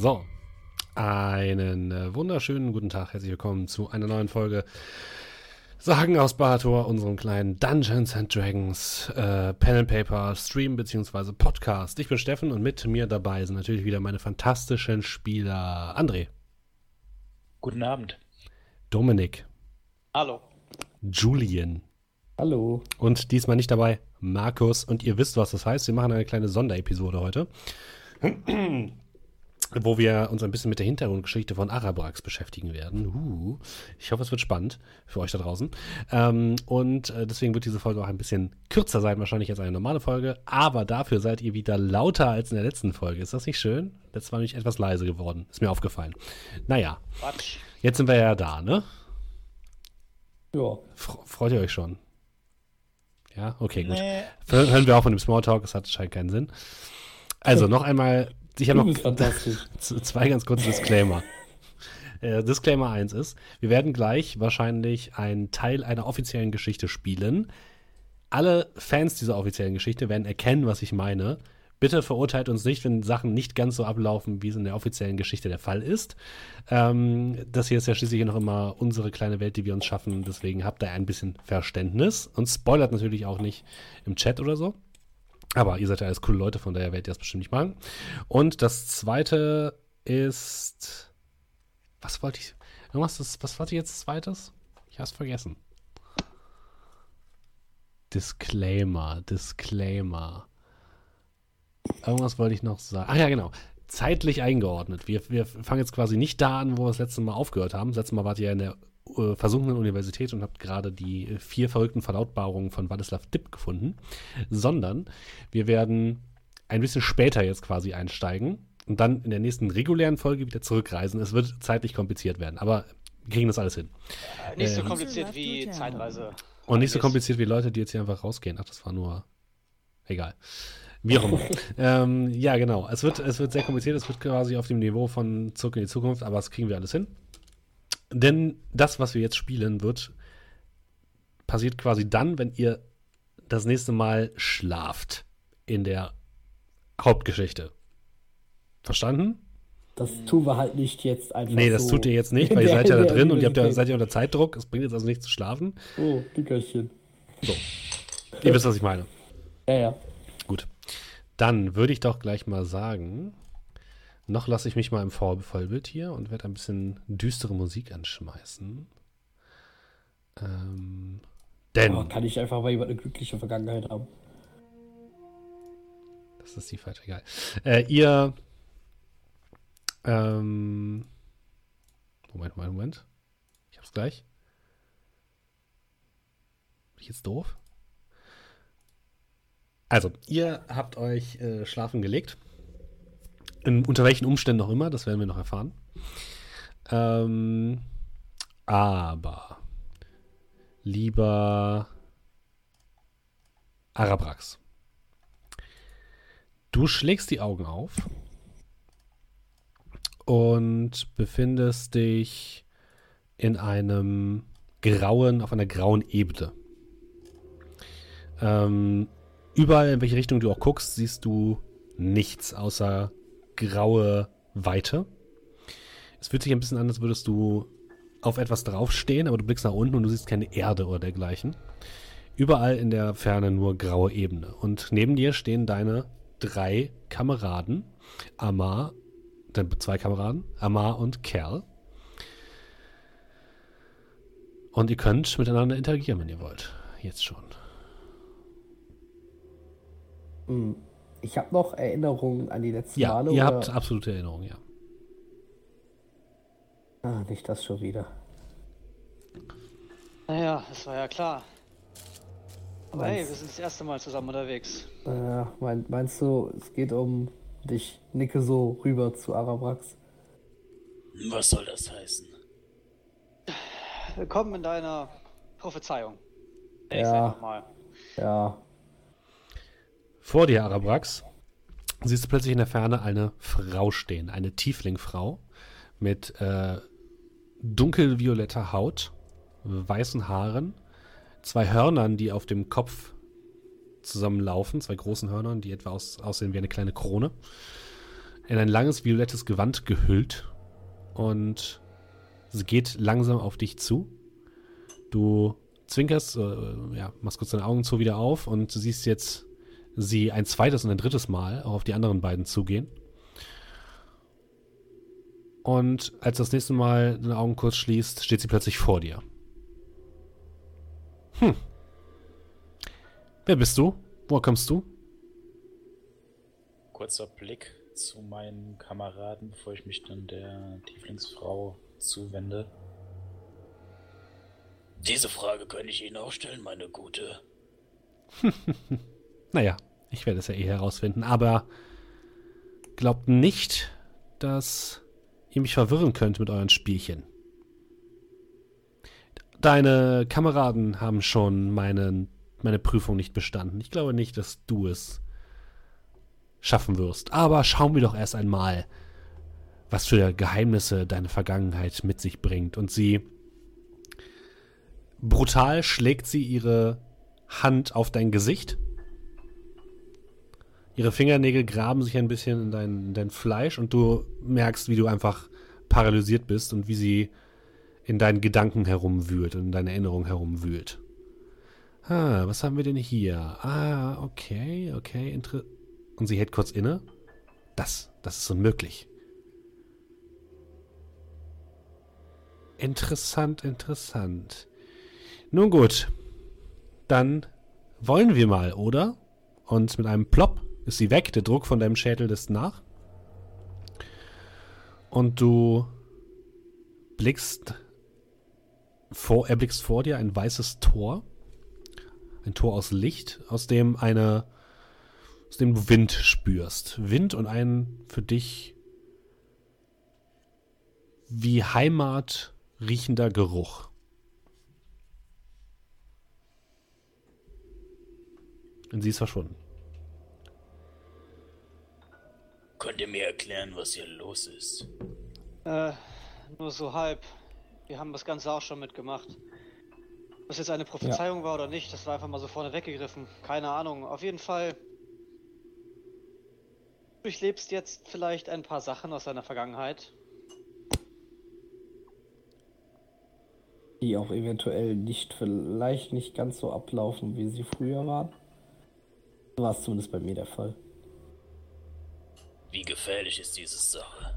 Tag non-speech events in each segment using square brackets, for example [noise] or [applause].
So, einen äh, wunderschönen guten Tag. Herzlich willkommen zu einer neuen Folge Sagen aus Barator, unserem kleinen Dungeons and Dragons äh, Pen and Paper Stream bzw. Podcast. Ich bin Steffen und mit mir dabei sind natürlich wieder meine fantastischen Spieler André. Guten Abend. Dominik. Hallo. Julian. Hallo. Und diesmal nicht dabei Markus. Und ihr wisst, was das heißt. Wir machen eine kleine Sonderepisode heute wo wir uns ein bisschen mit der Hintergrundgeschichte von Arabrax beschäftigen werden. Uh, ich hoffe, es wird spannend für euch da draußen. Ähm, und äh, deswegen wird diese Folge auch ein bisschen kürzer sein, wahrscheinlich als eine normale Folge. Aber dafür seid ihr wieder lauter als in der letzten Folge. Ist das nicht schön? Letztes war nämlich etwas leise geworden. Ist mir aufgefallen. Naja, Quatsch. jetzt sind wir ja da, ne? Ja. Freut ihr euch schon? Ja, okay, gut. Nee. Hören wir auch von dem Smalltalk, es hat scheint keinen Sinn. Also [laughs] noch einmal ich habe noch [laughs] [laughs] zwei ganz kurze Disclaimer. [laughs] Äh, Disclaimer 1 ist, wir werden gleich wahrscheinlich einen Teil einer offiziellen Geschichte spielen. Alle Fans dieser offiziellen Geschichte werden erkennen, was ich meine. Bitte verurteilt uns nicht, wenn Sachen nicht ganz so ablaufen, wie es in der offiziellen Geschichte der Fall ist. Ähm, das hier ist ja schließlich noch immer unsere kleine Welt, die wir uns schaffen. Deswegen habt ihr ein bisschen Verständnis und spoilert natürlich auch nicht im Chat oder so. Aber ihr seid ja alles coole Leute, von daher werdet ihr das bestimmt nicht machen. Und das zweite ist. Was wollte ich. Irgendwas, das, was wollte ich jetzt zweites? Ich hab's vergessen. Disclaimer, Disclaimer. Irgendwas wollte ich noch sagen. Ach ja, genau. Zeitlich eingeordnet. Wir, wir fangen jetzt quasi nicht da an, wo wir das letzte Mal aufgehört haben. Das letzte Mal wart ihr ja in der äh, versunkenen Universität und habt gerade die vier verrückten Verlautbarungen von Wladislav Dipp gefunden, sondern wir werden ein bisschen später jetzt quasi einsteigen und dann in der nächsten regulären Folge wieder zurückreisen. Es wird zeitlich kompliziert werden, aber wir kriegen das alles hin. Äh, nicht so ähm, kompliziert wie Zeitreise. Und nicht so kompliziert wie Leute, die jetzt hier einfach rausgehen. Ach, das war nur. Egal. Wie auch immer. [laughs] ähm, ja, genau. Es wird, es wird sehr kompliziert. Es wird quasi auf dem Niveau von Zurück in die Zukunft, aber das kriegen wir alles hin. Denn das, was wir jetzt spielen, wird passiert quasi dann, wenn ihr das nächste Mal schlaft in der Hauptgeschichte. Verstanden? Das tun wir halt nicht jetzt einfach. Nee, das so tut ihr jetzt nicht, weil ihr seid ja da drin und ihr habt ja, seid ja unter Zeitdruck. Es bringt jetzt also nicht zu schlafen. Oh, Dickerchen. So. Ihr wisst, was ich meine. Ja, ja. Gut. Dann würde ich doch gleich mal sagen, noch lasse ich mich mal im Vollbild hier und werde ein bisschen düstere Musik anschmeißen. Ähm, denn. Oh, kann ich einfach mal jemand eine glückliche Vergangenheit haben? Das ist die falsche, egal. Äh, ihr. Ähm, Moment, Moment, Moment. Ich hab's gleich. Bin ich jetzt doof? Also, ihr habt euch äh, schlafen gelegt. In, unter welchen Umständen auch immer, das werden wir noch erfahren. Ähm, aber lieber Arabrax, du schlägst die Augen auf und befindest dich in einem grauen, auf einer grauen Ebene. Ähm, überall, in welche Richtung du auch guckst, siehst du nichts außer graue Weite. Es fühlt sich ein bisschen an, als würdest du auf etwas draufstehen, aber du blickst nach unten und du siehst keine Erde oder dergleichen. Überall in der Ferne nur graue Ebene. Und neben dir stehen deine drei Kameraden. Amar, zwei Kameraden, Amar und Kerl. Und ihr könnt miteinander interagieren, wenn ihr wollt. Jetzt schon. Mhm. Ich habe noch Erinnerungen an die letzten ja, Male. Ihr oder? habt absolute Erinnerungen, ja. Ah, nicht das schon wieder. Naja, das war ja klar. Aber meinst, hey, wir sind das erste Mal zusammen unterwegs. Äh, mein, meinst du, es geht um dich? Nicke so rüber zu Arabrax. Was soll das heißen? Willkommen in deiner Prophezeiung. Ich ja. Mal. Ja. Vor dir, Arabrax, siehst du plötzlich in der Ferne eine Frau stehen, eine Tieflingfrau mit äh, dunkelvioletter Haut, weißen Haaren, zwei Hörnern, die auf dem Kopf zusammenlaufen, zwei großen Hörnern, die etwa aus, aussehen wie eine kleine Krone. in ein langes violettes Gewand gehüllt und sie geht langsam auf dich zu. Du zwinkerst, äh, ja, machst kurz deine Augen zu wieder auf und du siehst jetzt sie ein zweites und ein drittes Mal auch auf die anderen beiden zugehen. Und als das nächste Mal deine Augen kurz schließt, steht sie plötzlich vor dir. Hm. Wer bist du? Woher kommst du? Kurzer Blick zu meinen Kameraden, bevor ich mich dann der Tieflingsfrau zuwende. Diese Frage könnte ich Ihnen auch stellen, meine Gute. [laughs] naja, ich werde es ja eh herausfinden, aber glaubt nicht, dass ihr mich verwirren könnt mit euren Spielchen. Deine Kameraden haben schon meine, meine Prüfung nicht bestanden. Ich glaube nicht, dass du es schaffen wirst. Aber schauen wir doch erst einmal, was für Geheimnisse deine Vergangenheit mit sich bringt. Und sie brutal schlägt sie ihre Hand auf dein Gesicht. Ihre Fingernägel graben sich ein bisschen in dein, in dein Fleisch und du merkst, wie du einfach paralysiert bist und wie sie in deinen Gedanken herumwühlt und in deine Erinnerung herumwühlt. Ah, was haben wir denn hier? Ah, okay, okay. Inter und sie hält kurz inne. Das, das ist unmöglich. Interessant, interessant. Nun gut, dann wollen wir mal, oder? Und mit einem Plop ist sie weg, der Druck von deinem Schädel lässt nach. Und du blickst vor, erblickst vor dir ein weißes Tor. Ein Tor aus Licht, aus dem eine, aus dem du Wind spürst. Wind und ein für dich wie Heimat riechender Geruch. Und sie ist verschwunden. Könnt ihr mir erklären, was hier los ist? Äh, nur so halb. Wir haben das Ganze auch schon mitgemacht. Ob es jetzt eine Prophezeiung ja. war oder nicht, das war einfach mal so vorne weggegriffen. Keine Ahnung. Auf jeden Fall. Du durchlebst jetzt vielleicht ein paar Sachen aus deiner Vergangenheit. Die auch eventuell nicht, vielleicht nicht ganz so ablaufen, wie sie früher waren. War es zumindest bei mir der Fall. Wie gefährlich ist diese Sache?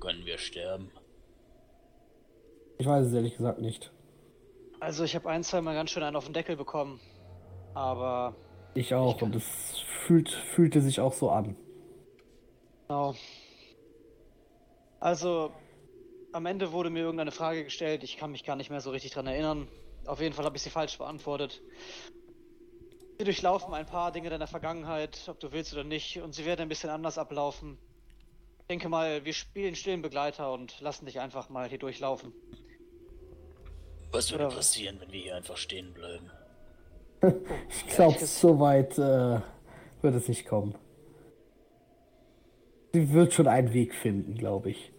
Können wir sterben? Ich weiß es ehrlich gesagt nicht. Also ich habe ein, zwei Mal ganz schön einen auf den Deckel bekommen. Aber. Ich auch ich und es fühlt, fühlte sich auch so an. Genau. Also, am Ende wurde mir irgendeine Frage gestellt. Ich kann mich gar nicht mehr so richtig dran erinnern. Auf jeden Fall habe ich sie falsch beantwortet. Wir durchlaufen ein paar Dinge deiner Vergangenheit, ob du willst oder nicht, und sie werden ein bisschen anders ablaufen. Ich denke mal, wir spielen stillen Begleiter und lassen dich einfach mal hier durchlaufen. Was würde passieren, wenn wir hier einfach stehen bleiben? [laughs] ich glaube, so weit äh, wird es nicht kommen. Sie wird schon einen Weg finden, glaube ich.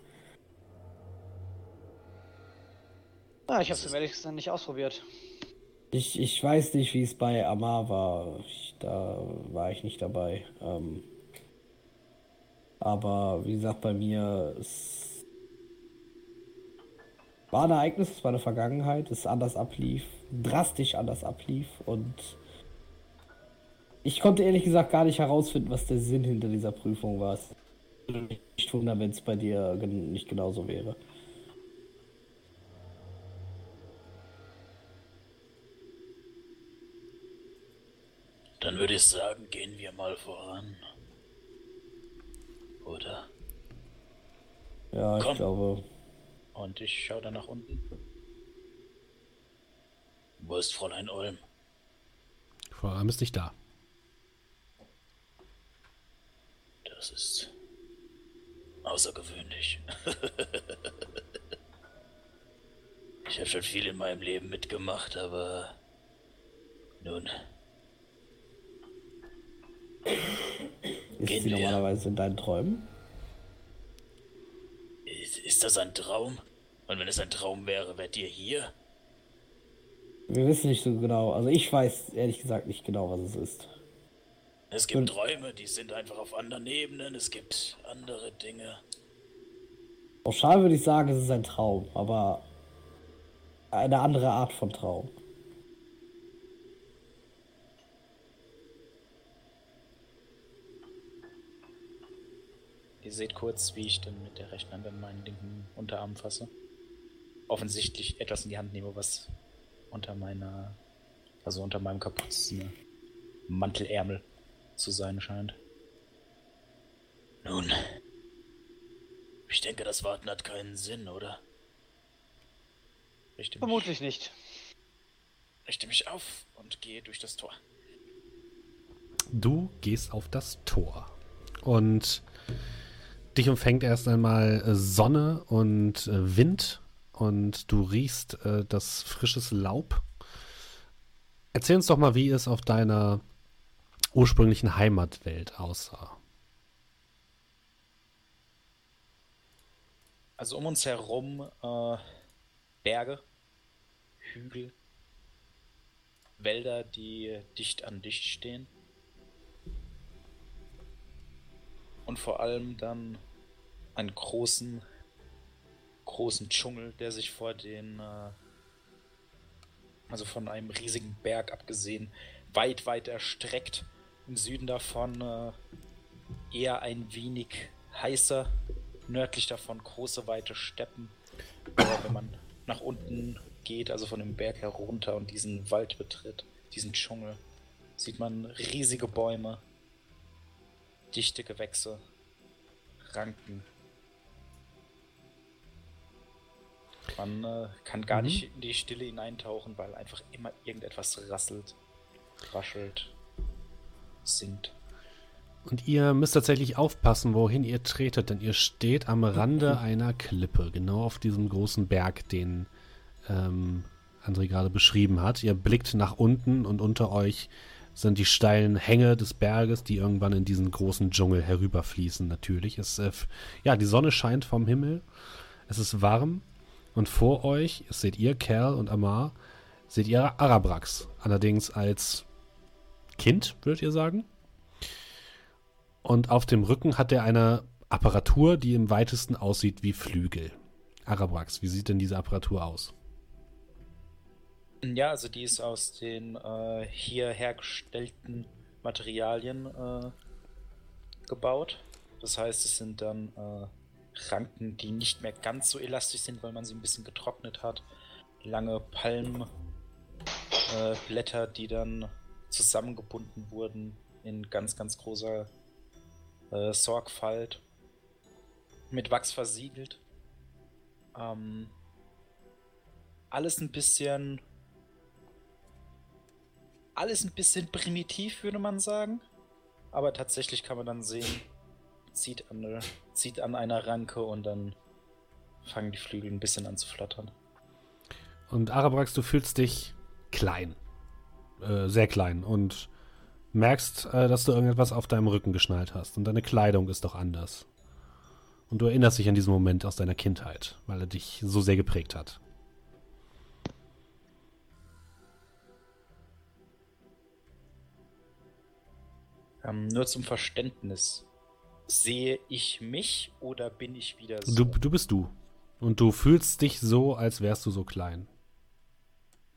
Na, ich habe es ehrlich gesagt nicht ausprobiert. Ich, ich weiß nicht, wie es bei Amar war. Ich, da war ich nicht dabei. Ähm, aber wie gesagt, bei mir es war ein Ereignis, es war eine Vergangenheit, es anders ablief, drastisch anders ablief und ich konnte ehrlich gesagt gar nicht herausfinden, was der Sinn hinter dieser Prüfung war. Es würde mich nicht wundern, wenn es bei dir nicht genauso wäre. Dann würde ich sagen, gehen wir mal voran. Oder? Ja, ich Komm. glaube. Und ich schaue dann nach unten. Wo ist Fräulein Olm? Frau Olm ist nicht da. Das ist außergewöhnlich. [laughs] ich habe schon viel in meinem Leben mitgemacht, aber nun, Ist sie normalerweise in deinen Träumen? Ist, ist das ein Traum? Und wenn es ein Traum wäre, wärt ihr hier? Wir wissen nicht so genau. Also ich weiß ehrlich gesagt nicht genau, was es ist. Es gibt Träume, die sind einfach auf anderen Ebenen. Es gibt andere Dinge. Pauschal würde ich sagen, es ist ein Traum, aber eine andere Art von Traum. Ihr seht kurz, wie ich dann mit der rechten Hand an meinen linken Unterarm fasse. Offensichtlich etwas in die Hand nehme, was unter meiner, also unter meinem Kapuzen Mantelärmel zu sein scheint. Nun, ich denke, das Warten hat keinen Sinn, oder? Richte Vermutlich mich, nicht. Richte mich auf und gehe durch das Tor. Du gehst auf das Tor. Und dich umfängt erst einmal äh, Sonne und äh, Wind und du riechst äh, das frisches Laub. Erzähl uns doch mal, wie es auf deiner ursprünglichen Heimatwelt aussah. Also um uns herum äh, Berge, Hügel, Wälder, die dicht an dicht stehen. Und vor allem dann einen großen, großen Dschungel, der sich vor den, äh, also von einem riesigen Berg abgesehen, weit, weit erstreckt. Im Süden davon äh, eher ein wenig heißer, nördlich davon große, weite Steppen. Aber wenn man nach unten geht, also von dem Berg herunter und diesen Wald betritt, diesen Dschungel, sieht man riesige Bäume, dichte Gewächse, Ranken. Man äh, kann gar mhm. nicht in die Stille hineintauchen, weil einfach immer irgendetwas rasselt, raschelt, singt. Und ihr müsst tatsächlich aufpassen, wohin ihr tretet, denn ihr steht am Rande einer Klippe, genau auf diesem großen Berg, den ähm, André gerade beschrieben hat. Ihr blickt nach unten und unter euch sind die steilen Hänge des Berges, die irgendwann in diesen großen Dschungel herüberfließen. Natürlich. Es, äh, ja, die Sonne scheint vom Himmel. Es ist warm. Und vor euch, seht ihr, Kerl und Amar, seht ihr Arabrax. Allerdings als Kind, würdet ihr sagen. Und auf dem Rücken hat er eine Apparatur, die im weitesten aussieht wie Flügel. Arabrax, wie sieht denn diese Apparatur aus? Ja, also die ist aus den äh, hier hergestellten Materialien äh, gebaut. Das heißt, es sind dann äh, Ranken, die nicht mehr ganz so elastisch sind, weil man sie ein bisschen getrocknet hat. Lange Palmblätter, äh, die dann zusammengebunden wurden in ganz, ganz großer äh, Sorgfalt. Mit Wachs versiegelt. Ähm, alles ein bisschen alles ein bisschen primitiv, würde man sagen. Aber tatsächlich kann man dann sehen, zieht an, zieht an einer Ranke und dann fangen die Flügel ein bisschen an zu flattern. Und Arabrax, du fühlst dich klein. Äh, sehr klein. Und merkst, äh, dass du irgendetwas auf deinem Rücken geschnallt hast. Und deine Kleidung ist doch anders. Und du erinnerst dich an diesen Moment aus deiner Kindheit, weil er dich so sehr geprägt hat. Ähm, nur zum Verständnis. Sehe ich mich oder bin ich wieder so? Du, du bist du. Und du fühlst dich so, als wärst du so klein.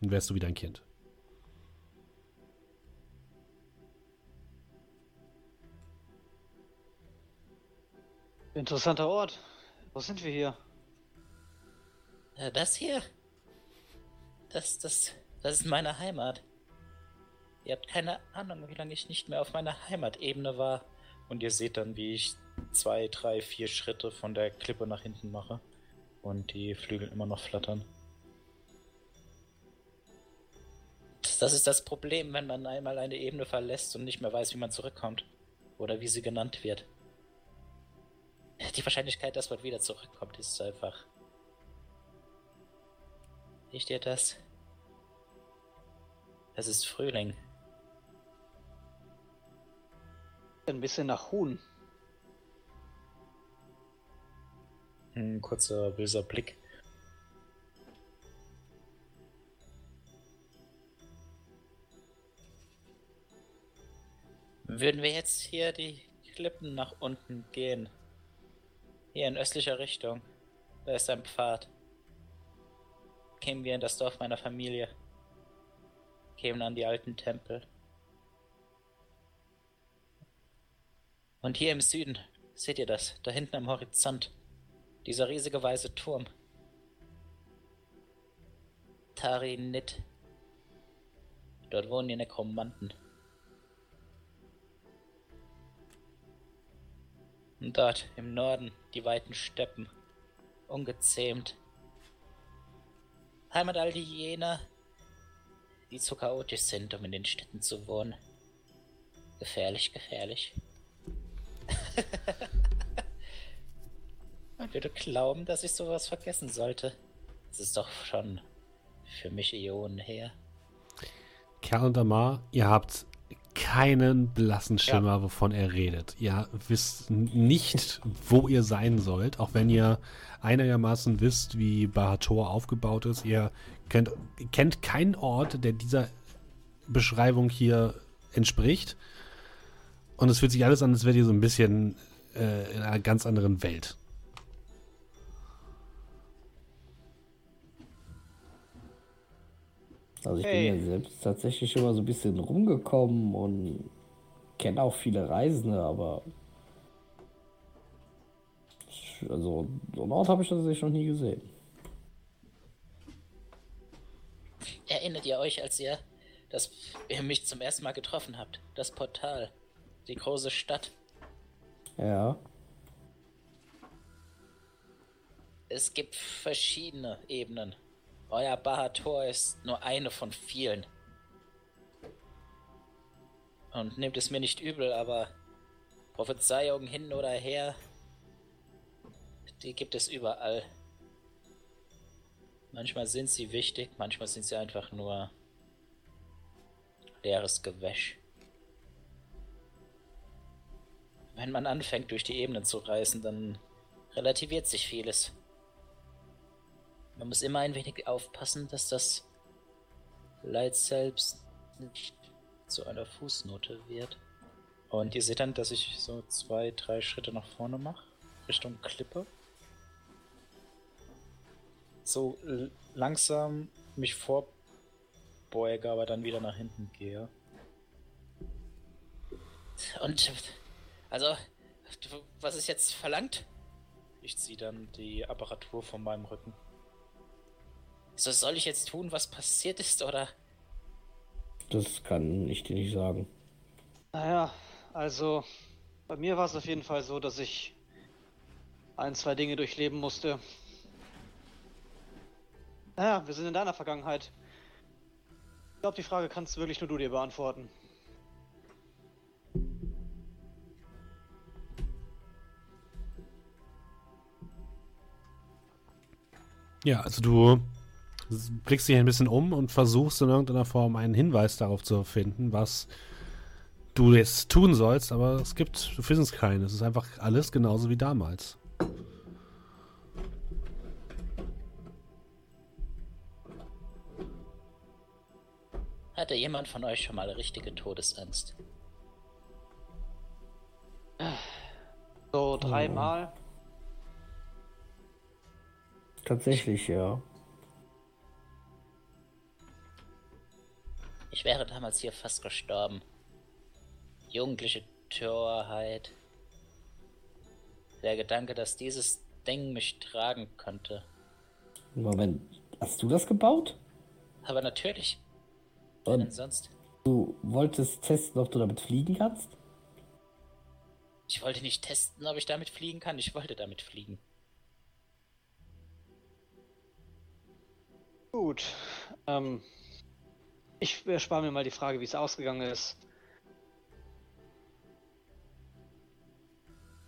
Und wärst du wieder ein Kind. Interessanter Ort. Wo sind wir hier? Äh, das hier? Das, das, das ist meine Heimat. Ihr habt keine Ahnung, wie lange ich nicht mehr auf meiner Heimatebene war. Und ihr seht dann, wie ich zwei, drei, vier Schritte von der Klippe nach hinten mache. Und die Flügel immer noch flattern. Das ist das Problem, wenn man einmal eine Ebene verlässt und nicht mehr weiß, wie man zurückkommt. Oder wie sie genannt wird. Die Wahrscheinlichkeit, dass man wieder zurückkommt, ist einfach. Riecht ihr das? Es ist Frühling. Ein bisschen nach Huhn. Ein kurzer böser Blick. Würden wir jetzt hier die Klippen nach unten gehen? Hier in östlicher Richtung. Da ist ein Pfad. Kämen wir in das Dorf meiner Familie. Kämen an die alten Tempel. Und hier im Süden, seht ihr das? Da hinten am Horizont. Dieser riesige weiße Turm. Tari Nit. Dort wohnen die Nekromanten. Und dort im Norden die weiten Steppen. Ungezähmt. Heimat all die jener, die zu chaotisch sind, um in den Städten zu wohnen. Gefährlich, gefährlich. Man [laughs] würde glauben, dass ich sowas vergessen sollte. Es ist doch schon für mich Ionen her. Kerl und Amar, ihr habt keinen blassen Schimmer, ja. wovon er redet. Ihr wisst nicht, wo ihr sein sollt, auch wenn ihr einigermaßen wisst, wie Bahator aufgebaut ist. Ihr kennt, kennt keinen Ort, der dieser Beschreibung hier entspricht. Und es fühlt sich alles an, als wärt ihr so ein bisschen äh, in einer ganz anderen Welt. Also ich hey. bin ja selbst tatsächlich immer so ein bisschen rumgekommen und kenne auch viele Reisende, aber also so einen Ort habe ich tatsächlich noch nie gesehen. Erinnert ihr euch, als ihr, dass ihr mich zum ersten Mal getroffen habt? Das Portal, die große Stadt. Ja. Es gibt verschiedene Ebenen. Euer Bahator ist nur eine von vielen. Und nehmt es mir nicht übel, aber Prophezeiungen hin oder her, die gibt es überall. Manchmal sind sie wichtig, manchmal sind sie einfach nur leeres Gewäsch. Wenn man anfängt, durch die Ebenen zu reisen, dann relativiert sich vieles. Man muss immer ein wenig aufpassen, dass das Leid selbst nicht zu einer Fußnote wird. Und ihr seht dann, dass ich so zwei, drei Schritte nach vorne mache, Richtung Klippe. So langsam mich vorbeuge, aber dann wieder nach hinten gehe. Und, also, was ist jetzt verlangt? Ich ziehe dann die Apparatur von meinem Rücken. So soll ich jetzt tun, was passiert ist, oder? Das kann ich dir nicht sagen. Naja, also bei mir war es auf jeden Fall so, dass ich ein, zwei Dinge durchleben musste. Naja, wir sind in deiner Vergangenheit. Ich glaube, die Frage kannst wirklich nur du dir beantworten. Ja, also du blickst dich ein bisschen um und versuchst in irgendeiner Form einen Hinweis darauf zu finden, was du jetzt tun sollst, aber es gibt, du findest keinen. Es ist einfach alles genauso wie damals. Hatte jemand von euch schon mal richtige Todesangst? So dreimal. Tatsächlich, ja. Ich wäre damals hier fast gestorben. Jugendliche Torheit. Der Gedanke, dass dieses Ding mich tragen könnte. Moment, hast du das gebaut? Aber natürlich. Und denn sonst? Du wolltest testen, ob du damit fliegen kannst? Ich wollte nicht testen, ob ich damit fliegen kann. Ich wollte damit fliegen. Gut. Ähm, ich erspare mir mal die Frage, wie es ausgegangen ist.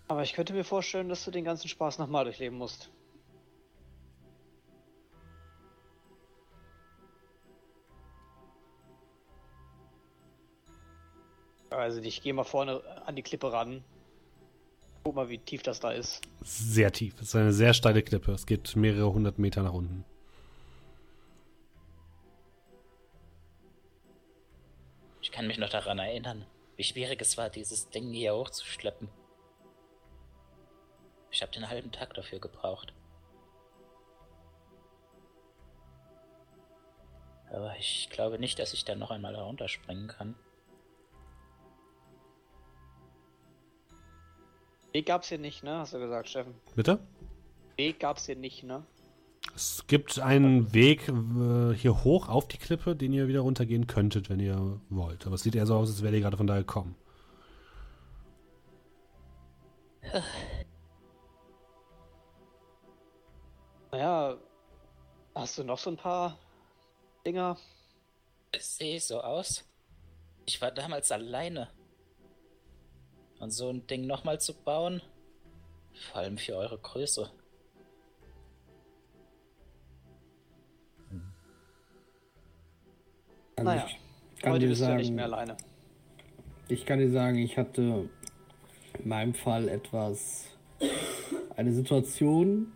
Aber ich könnte mir vorstellen, dass du den ganzen Spaß nochmal durchleben musst. Also ich gehe mal vorne an die Klippe ran. Guck mal, wie tief das da ist. Sehr tief. Es ist eine sehr steile Klippe. Es geht mehrere hundert Meter nach unten. Ich kann mich noch daran erinnern. wie schwierig es war, dieses Ding hier hochzuschleppen. Ich habe den halben Tag dafür gebraucht. Aber ich glaube nicht, dass ich dann noch einmal herunterspringen kann. Weg gab's hier nicht, ne? Hast du gesagt, Steffen? Bitte? Weg gab's hier nicht, ne? Es gibt einen Weg äh, hier hoch auf die Klippe, den ihr wieder runtergehen könntet, wenn ihr wollt. Aber es sieht eher so aus, als wäre ihr gerade von da gekommen. Naja, hast du noch so ein paar Dinger? Es sehe so aus. Ich war damals alleine. Und so ein Ding nochmal zu bauen, vor allem für eure Größe. Also Naja, ich kann heute dir bist du ja nicht sagen, mehr alleine. ich kann dir sagen, ich hatte in meinem Fall etwas, eine Situation,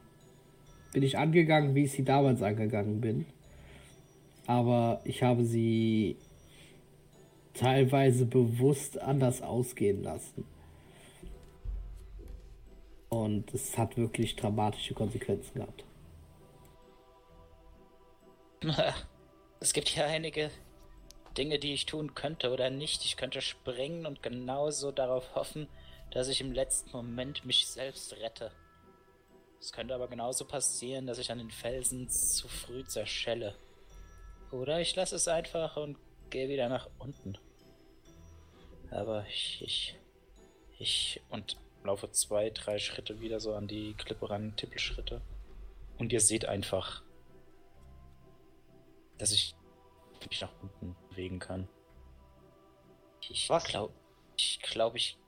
bin ich angegangen, wie ich sie damals angegangen bin. Aber ich habe sie teilweise bewusst anders ausgehen lassen. Und es hat wirklich dramatische Konsequenzen gehabt. [laughs] Es gibt ja einige Dinge, die ich tun könnte oder nicht. Ich könnte springen und genauso darauf hoffen, dass ich im letzten Moment mich selbst rette. Es könnte aber genauso passieren, dass ich an den Felsen zu früh zerschelle. Oder ich lasse es einfach und gehe wieder nach unten. Aber ich, ich, ich und laufe zwei, drei Schritte wieder so an die Klippe ran, Tippelschritte. Und ihr seht einfach, dass ich mich nach unten bewegen kann. Ich Was? glaube, ich glaube, ich,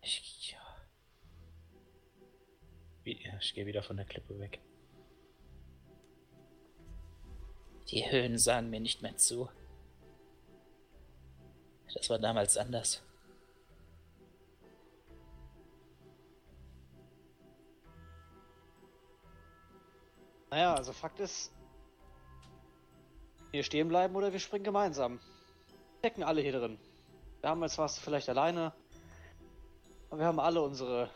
ich, ja. Wie, ich gehe wieder von der Klippe weg. Die Höhen sagen mir nicht mehr zu. Das war damals anders. Naja, also Fakt ist, wir stehen bleiben oder wir springen gemeinsam. Wir stecken alle hier drin. Damals warst du vielleicht alleine, aber wir haben alle unsere,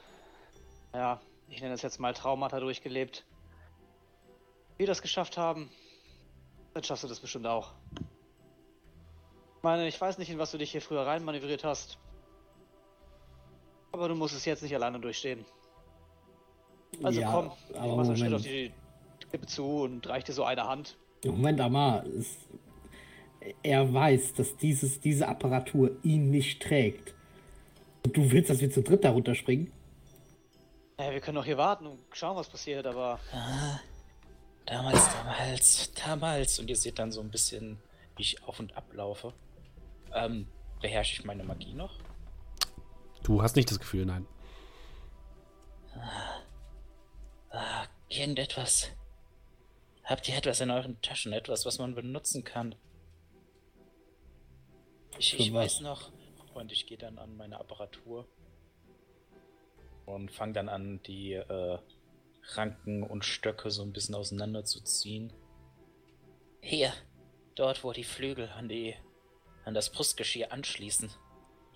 ja, ich nenne es jetzt mal Traumata durchgelebt. Wie wir das geschafft haben, dann schaffst du das bestimmt auch. Ich meine, ich weiß nicht, in was du dich hier früher reinmanövriert hast. Aber du musst es jetzt nicht alleine durchstehen. Also Ja, komm, ich mach einen Schritt auf die Klippe zu und reich dir so eine Hand. Moment einmal. Er weiß, dass dieses, diese Apparatur ihn nicht trägt. Und du willst, dass wir zu dritt darunter springen? Ja, wir können doch hier warten und schauen, was passiert, aber Damals, damals, damals. Und ihr seht dann so ein bisschen, wie ich auf und ab laufe. Ähm, beherrsche ich meine Magie noch? Du hast nicht das Gefühl, nein. Ah, irgendetwas. Habt ihr etwas in euren Taschen? Etwas, was man benutzen kann? Ich, ich weiß noch. Und ich gehe dann an meine Apparatur. Und fange dann an, die äh, Ranken und Stöcke so ein bisschen auseinanderzuziehen. Hier, dort, wo die Flügel an die an das Brustgeschirr anschließen.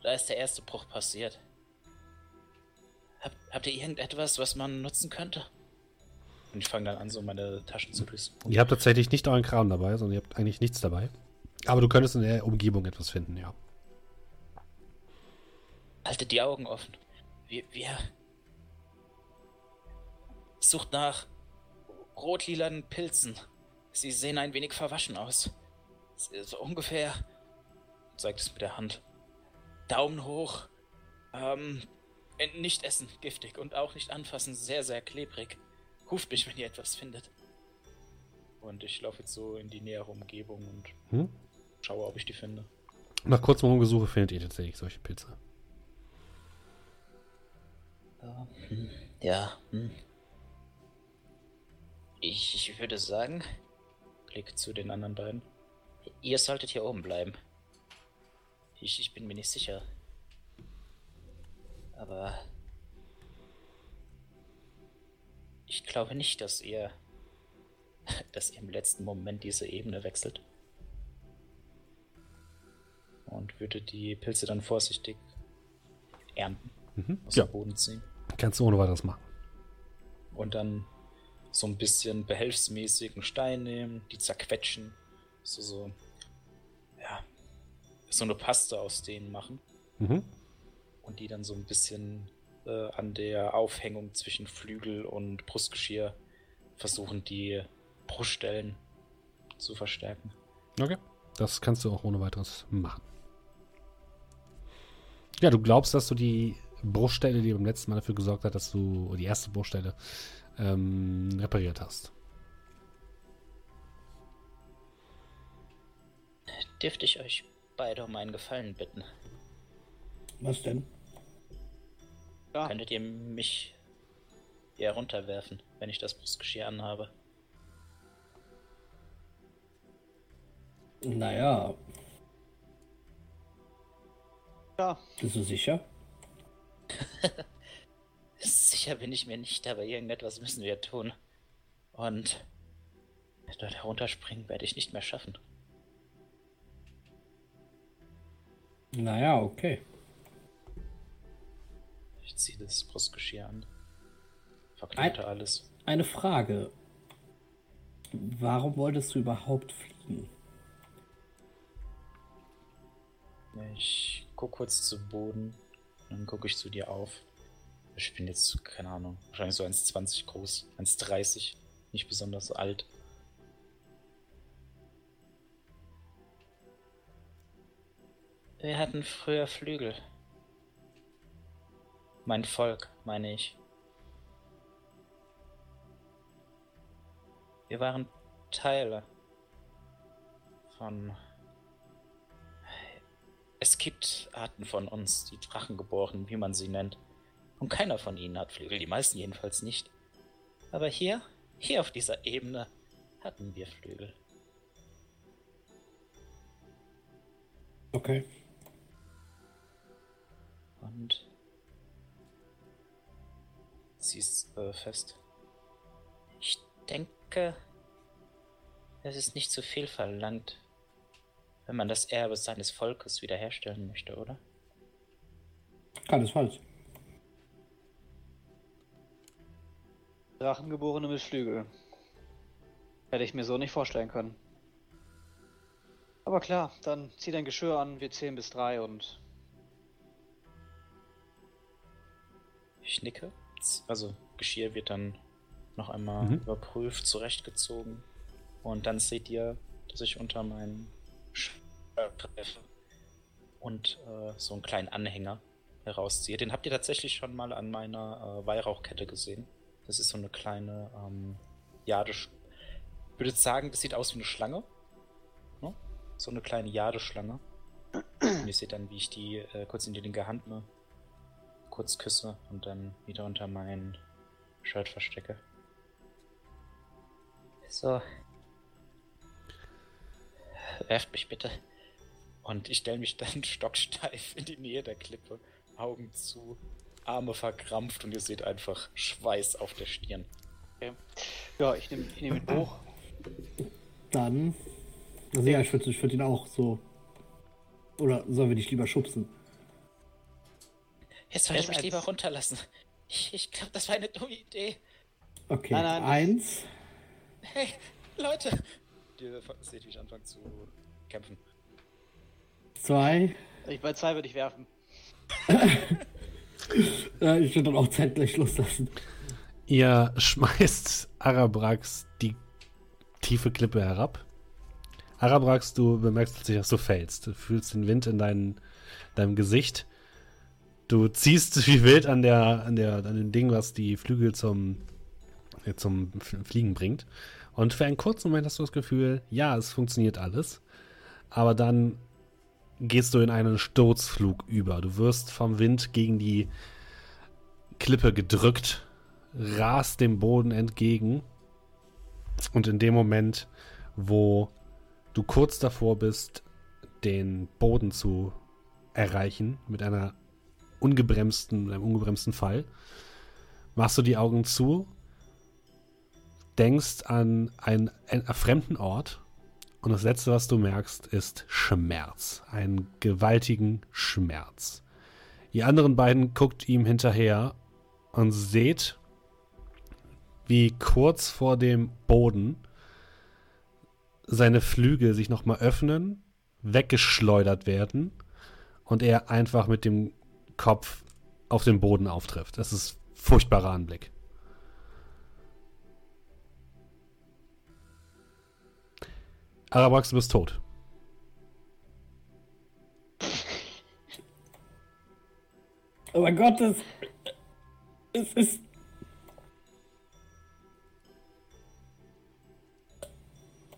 Da ist der erste Bruch passiert. Hab, habt ihr irgendetwas, was man nutzen könnte? Und ich fange dann an, so meine Taschen zu durchsuchen. Ihr habt tatsächlich nicht euren Kram dabei, sondern ihr habt eigentlich nichts dabei. Aber du könntest in der Umgebung etwas finden, ja. Haltet die Augen offen. Wir, wir. Sucht nach rotlilanen Pilzen. Sie sehen ein wenig verwaschen aus. So ungefähr. Zeigt es mit der Hand. Daumen hoch. Ähm. äh, Nicht essen, giftig. Und auch nicht anfassen, sehr, sehr klebrig. Ruft mich, wenn ihr etwas findet. Und ich laufe jetzt so in die nähere Umgebung und Hm? schaue, ob ich die finde. Nach kurzem Rumgesuche findet ihr tatsächlich solche Pilze. Ja. Hm. Ich, ich würde sagen, Blick zu den anderen beiden. Ihr solltet hier oben bleiben. Ich, ich bin mir nicht sicher. Aber ich glaube nicht, dass ihr, [laughs] dass ihr im letzten Moment diese Ebene wechselt. und würde die Pilze dann vorsichtig ernten, Mhm. aus Ja, dem Boden ziehen kannst du ohne weiteres machen. und dann so ein bisschen behelfsmäßig einen Stein nehmen, die zerquetschen, so so ja so eine Paste aus denen machen Mhm. und die dann so ein bisschen äh, an der Aufhängung zwischen Flügel und Brustgeschirr versuchen, die Bruststellen zu verstärken. Okay. Das kannst du auch ohne weiteres machen. Ja, du glaubst, dass du die Bruchstelle, die beim letzten Mal dafür gesorgt hat, dass du die erste Bruchstelle ähm, repariert hast. Dürfte ich euch beide um einen Gefallen bitten? Was denn? Ja, Könntet ihr mich eher runterwerfen, wenn ich das Brustgeschirr anhabe? Naja, ja, bist du sicher? [laughs] Sicher bin ich mir nicht, aber irgendetwas müssen wir tun. Und dort herunterspringen werde ich nicht mehr schaffen. Naja, okay. Ich ziehe das Brustgeschirr an. Verkleide alles. Eine Frage. Warum wolltest du überhaupt fliegen? Ich gucke kurz zu Boden, dann gucke ich zu dir auf. Ich bin jetzt, keine Ahnung, wahrscheinlich so 1,20 groß, 1,30, nicht besonders alt. Wir hatten früher Flügel. Mein Volk, meine ich. Wir waren Teile von. Es gibt Arten von uns, die Drachengeborenen, wie man sie nennt. Und keiner von ihnen hat Flügel, die meisten jedenfalls nicht. Aber hier, hier auf dieser Ebene, hatten wir Flügel. Okay. Und sie ist äh, fest. Ich denke, es ist nicht zu viel verlangt, wenn man das Erbe seines Volkes wiederherstellen möchte, oder? Keinesfalls. Drachengeborene mit Flügel. Hätte ich mir so nicht vorstellen können. Aber klar, dann zieh dein Geschirr an, wir zählen bis drei und Ich nicke. Also Geschirr wird dann noch einmal Mhm. überprüft, zurechtgezogen. Und dann seht ihr, dass ich unter meinen Shirt treffe und äh, so einen kleinen Anhänger herausziehe. Den habt ihr tatsächlich schon mal an meiner äh, Weihrauchkette gesehen. Das ist so eine kleine ähm, Jade. Ich würde sagen, das sieht aus wie eine Schlange. Ne? So eine kleine Jadeschlange. Und ihr seht dann, wie ich die äh, kurz in die linke Hand nehme kurz küsse und dann wieder unter mein Shirt verstecke. So. Werft mich bitte. Und ich stelle mich dann [laughs] stocksteif in die Nähe der Klippe, Augen zu, Arme verkrampft und ihr seht einfach Schweiß auf der Stirn. okay. Ja, ich nehme ich nehm ihn hoch. Dann. Also ja, ich würde ich würd ihn auch so. Oder sollen wir dich lieber schubsen? Jetzt soll ich mich lieber runterlassen. Ich, ich glaube, das war eine dumme Idee. Okay. Nein, nein. Eins, Hey, Leute. Ihr seht, wie ich anfange zu kämpfen. zwei. Ich bei zwei würde ich werfen. [laughs] Ich würde dann auch zeitgleich loslassen. Ihr schmeißt Arabrax die tiefe Klippe herab. Arabrax, du bemerkst plötzlich, dass du fällst. Du fühlst den Wind in dein, deinem Gesicht. Du ziehst wie wild an der, an der, an dem Ding, was die Flügel zum, äh, zum Fliegen bringt. Und für einen kurzen Moment hast du das Gefühl, ja, es funktioniert alles. Aber dann gehst du in einen Sturzflug über. Du wirst vom Wind gegen die Klippe gedrückt, rast dem Boden entgegen. Und in dem Moment, wo du kurz davor bist, den Boden zu erreichen, mit einer ungebremsten, mit einem ungebremsten Fall, machst du die Augen zu, denkst an einen, einen fremden Ort Und das Letzte, was du merkst, ist Schmerz. Einen gewaltigen Schmerz. Die anderen beiden guckt ihm hinterher und seht, wie kurz vor dem Boden seine Flügel sich nochmal öffnen, weggeschleudert werden und er einfach mit dem Kopf auf den Boden auftrifft. Das ist furchtbarer Anblick. Arabax, du bist tot. [laughs] Oh mein Gott, das. Es ist.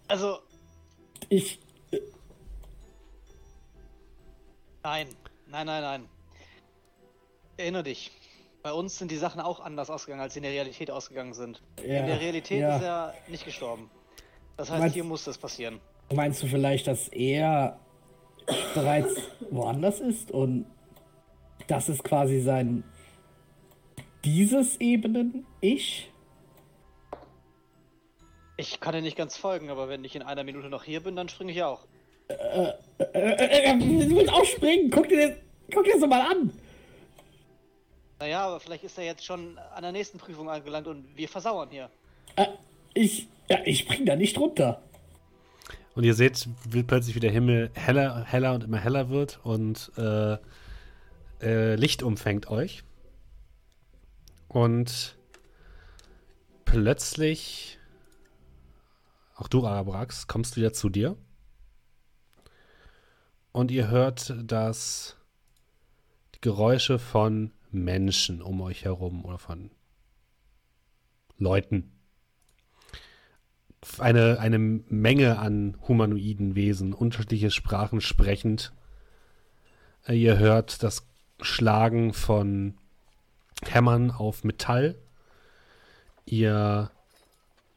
Also. Ich. Nein, nein, nein, nein. Erinnere dich. Bei uns sind die Sachen auch anders ausgegangen, als sie in der Realität ausgegangen sind. Ja, in der Realität ja. ist er nicht gestorben. Das heißt, Meinst- hier muss das passieren. Meinst du vielleicht, dass er bereits woanders ist und das ist quasi sein dieses Ebenen Ich? Ich kann dir nicht ganz folgen, aber wenn ich in einer Minute noch hier bin, dann springe ich auch. Äh, äh, äh, du willst auch springen. Guck dir das, guck dir das doch mal an. Naja, aber vielleicht ist er jetzt schon an der nächsten Prüfung angelangt und wir versauern hier. Äh, ich, ja, ich spring da nicht runter. Und ihr seht, wie plötzlich wie der Himmel heller, heller und immer heller wird und äh, äh, Licht umfängt euch. Und plötzlich, auch du, Arabrax, kommst wieder zu dir. Und ihr hört das die Geräusche von Menschen um euch herum oder von Leuten eine, eine Menge an humanoiden Wesen, unterschiedliche Sprachen sprechend. Äh, Ihr hört das Schlagen von Hämmern auf Metall. Ihr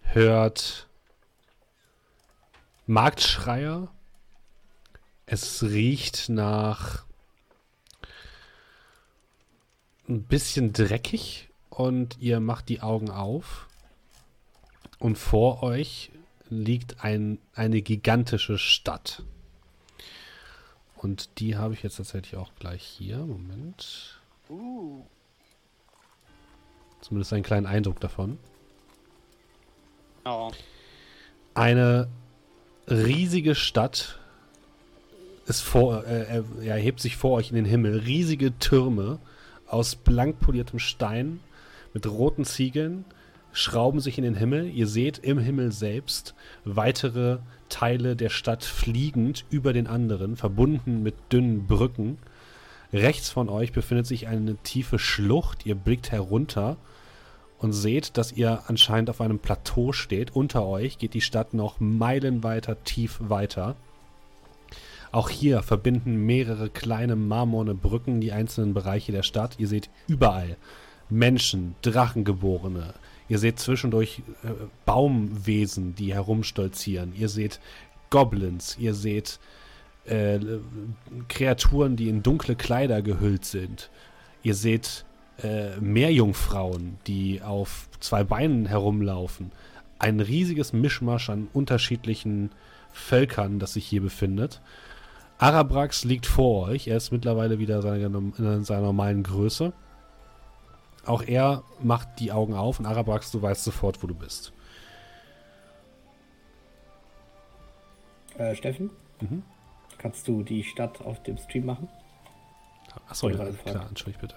hört Marktschreier. Es riecht nach ein bisschen dreckig und ihr macht die Augen auf und vor euch liegt ein, eine gigantische Stadt. Und die habe ich jetzt tatsächlich auch gleich hier. Moment. Uh. Zumindest einen kleinen Eindruck davon. Oh. Eine riesige Stadt ist vor, äh, ja, hebt sich vor euch in den Himmel. Riesige Türme aus blank poliertem Stein mit roten Ziegeln schrauben sich in den Himmel. Ihr seht im Himmel selbst weitere Teile der Stadt fliegend über den anderen, verbunden mit dünnen Brücken. Rechts von euch befindet sich eine tiefe Schlucht. Ihr blickt herunter und seht, dass ihr anscheinend auf einem Plateau steht. Unter euch geht die Stadt noch meilenweiter tief weiter. Auch hier verbinden mehrere kleine marmorne Brücken die einzelnen Bereiche der Stadt. Ihr seht überall Menschen, Drachengeborene. Ihr seht zwischendurch äh, Baumwesen, die herumstolzieren. Ihr seht Goblins. Ihr seht äh, Kreaturen, die in dunkle Kleider gehüllt sind. Ihr seht äh, Meerjungfrauen, die auf zwei Beinen herumlaufen. Ein riesiges Mischmasch an unterschiedlichen Völkern, das sich hier befindet. Arabrax liegt vor euch. Er ist mittlerweile wieder seine, in seiner normalen Größe. Auch er macht die Augen auf und Arabrax, du weißt sofort, wo du bist. Äh, Steffen? Mhm. Kannst du die Stadt auf dem Stream machen? Achso, ja, klar, fragen. entschuldigt bitte.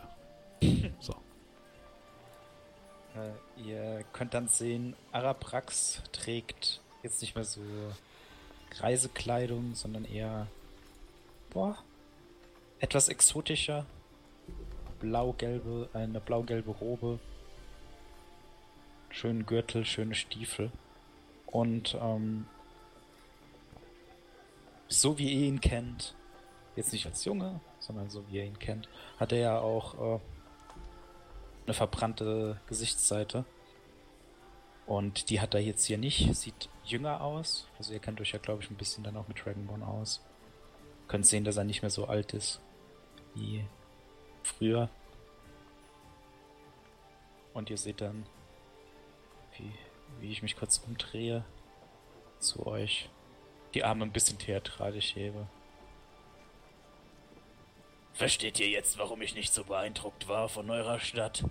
[clears throat] So. Äh, ihr könnt dann sehen, Araprax trägt jetzt nicht mehr so Reisekleidung, sondern eher boah, etwas exotischer. Blau-gelbe, eine blau-gelbe Robe. Schönen Gürtel, schöne Stiefel. Und ähm, so wie ihr ihn kennt, jetzt nicht als Junge, sondern so wie ihr ihn kennt, hat er ja auch äh, eine verbrannte Gesichtsseite. Und die hat er jetzt hier nicht. Sieht jünger aus. Also ihr kennt euch ja, glaube ich, ein bisschen dann auch mit Dragonborn aus. Könnt sehen, dass er nicht mehr so alt ist wie früher. Und ihr seht dann, wie, wie ich mich kurz umdrehe zu euch. die Arme ein bisschen theatralisch hebe. Versteht ihr jetzt, warum ich nicht so beeindruckt war von eurer Stadt?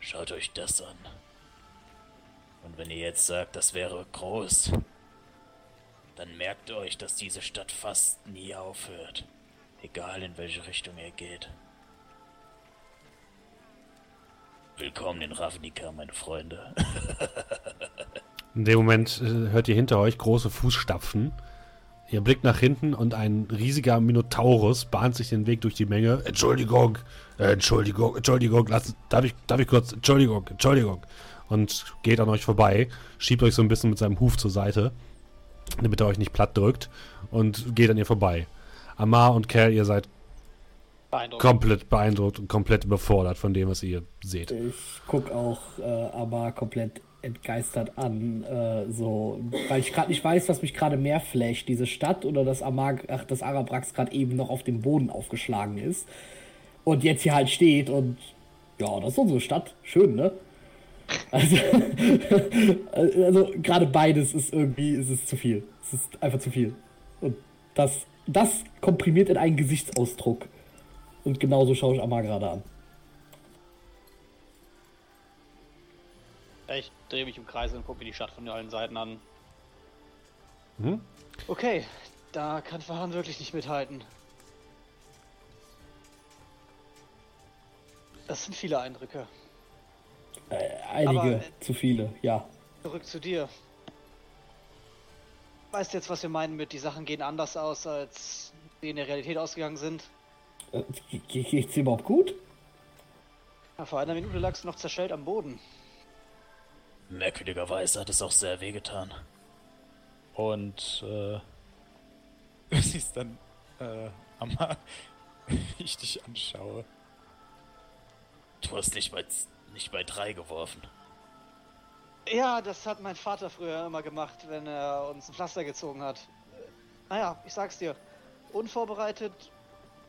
Schaut euch das an. Und wenn ihr jetzt sagt, das wäre groß, dann merkt euch, dass diese Stadt fast nie aufhört. Egal in welche Richtung ihr geht. Willkommen in Ravnica, meine Freunde. [laughs] in dem Moment äh, hört ihr hinter euch große Fußstapfen. Ihr blickt nach hinten und ein riesiger Minotaurus bahnt sich den Weg durch die Menge. Entschuldigung, Entschuldigung, Entschuldigung, lass, darf, ich, darf ich kurz, Entschuldigung, Entschuldigung. Und geht an euch vorbei, schiebt euch so ein bisschen mit seinem Huf zur Seite, damit er euch nicht platt drückt und geht an ihr vorbei. Amar und Cal, ihr seid beeindruckt. komplett beeindruckt und komplett überfordert von dem, was ihr seht. Ich guck auch äh, Amar komplett entgeistert an, äh, so, weil ich gerade nicht weiß, was mich gerade mehr flasht, diese Stadt oder dass Amag, ach, dass Arabrax gerade eben noch auf dem Boden aufgeschlagen ist und jetzt hier halt steht und ja, das ist unsere Stadt, schön, ne? Also, [laughs] also gerade beides ist irgendwie, ist es zu viel. Es ist einfach zu viel. Und das, das komprimiert in einen Gesichtsausdruck. Und genauso schaue ich Amar gerade an. Ich drehe mich im Kreis und gucke die Stadt von allen Seiten an. Hm? Okay, da kann Fahren wirklich nicht mithalten. Das sind viele Eindrücke. Äh, einige, Aber, äh, zu viele, ja. Zurück zu dir. Weißt du jetzt, was wir meinen mit, die Sachen gehen anders aus, als sie in der Realität ausgegangen sind? Äh, geht's dir überhaupt gut? Ja, vor einer Minute lagst du noch zerschellt am Boden. Merkwürdigerweise hat es auch sehr wehgetan. Und äh, [laughs] du siehst dann äh, Amma, wie [laughs] ich dich anschaue. Du hast nicht bei, nicht bei drei geworfen. Ja, das hat mein Vater früher immer gemacht, wenn er uns ein Pflaster gezogen hat. Naja, ich sag's dir, unvorbereitet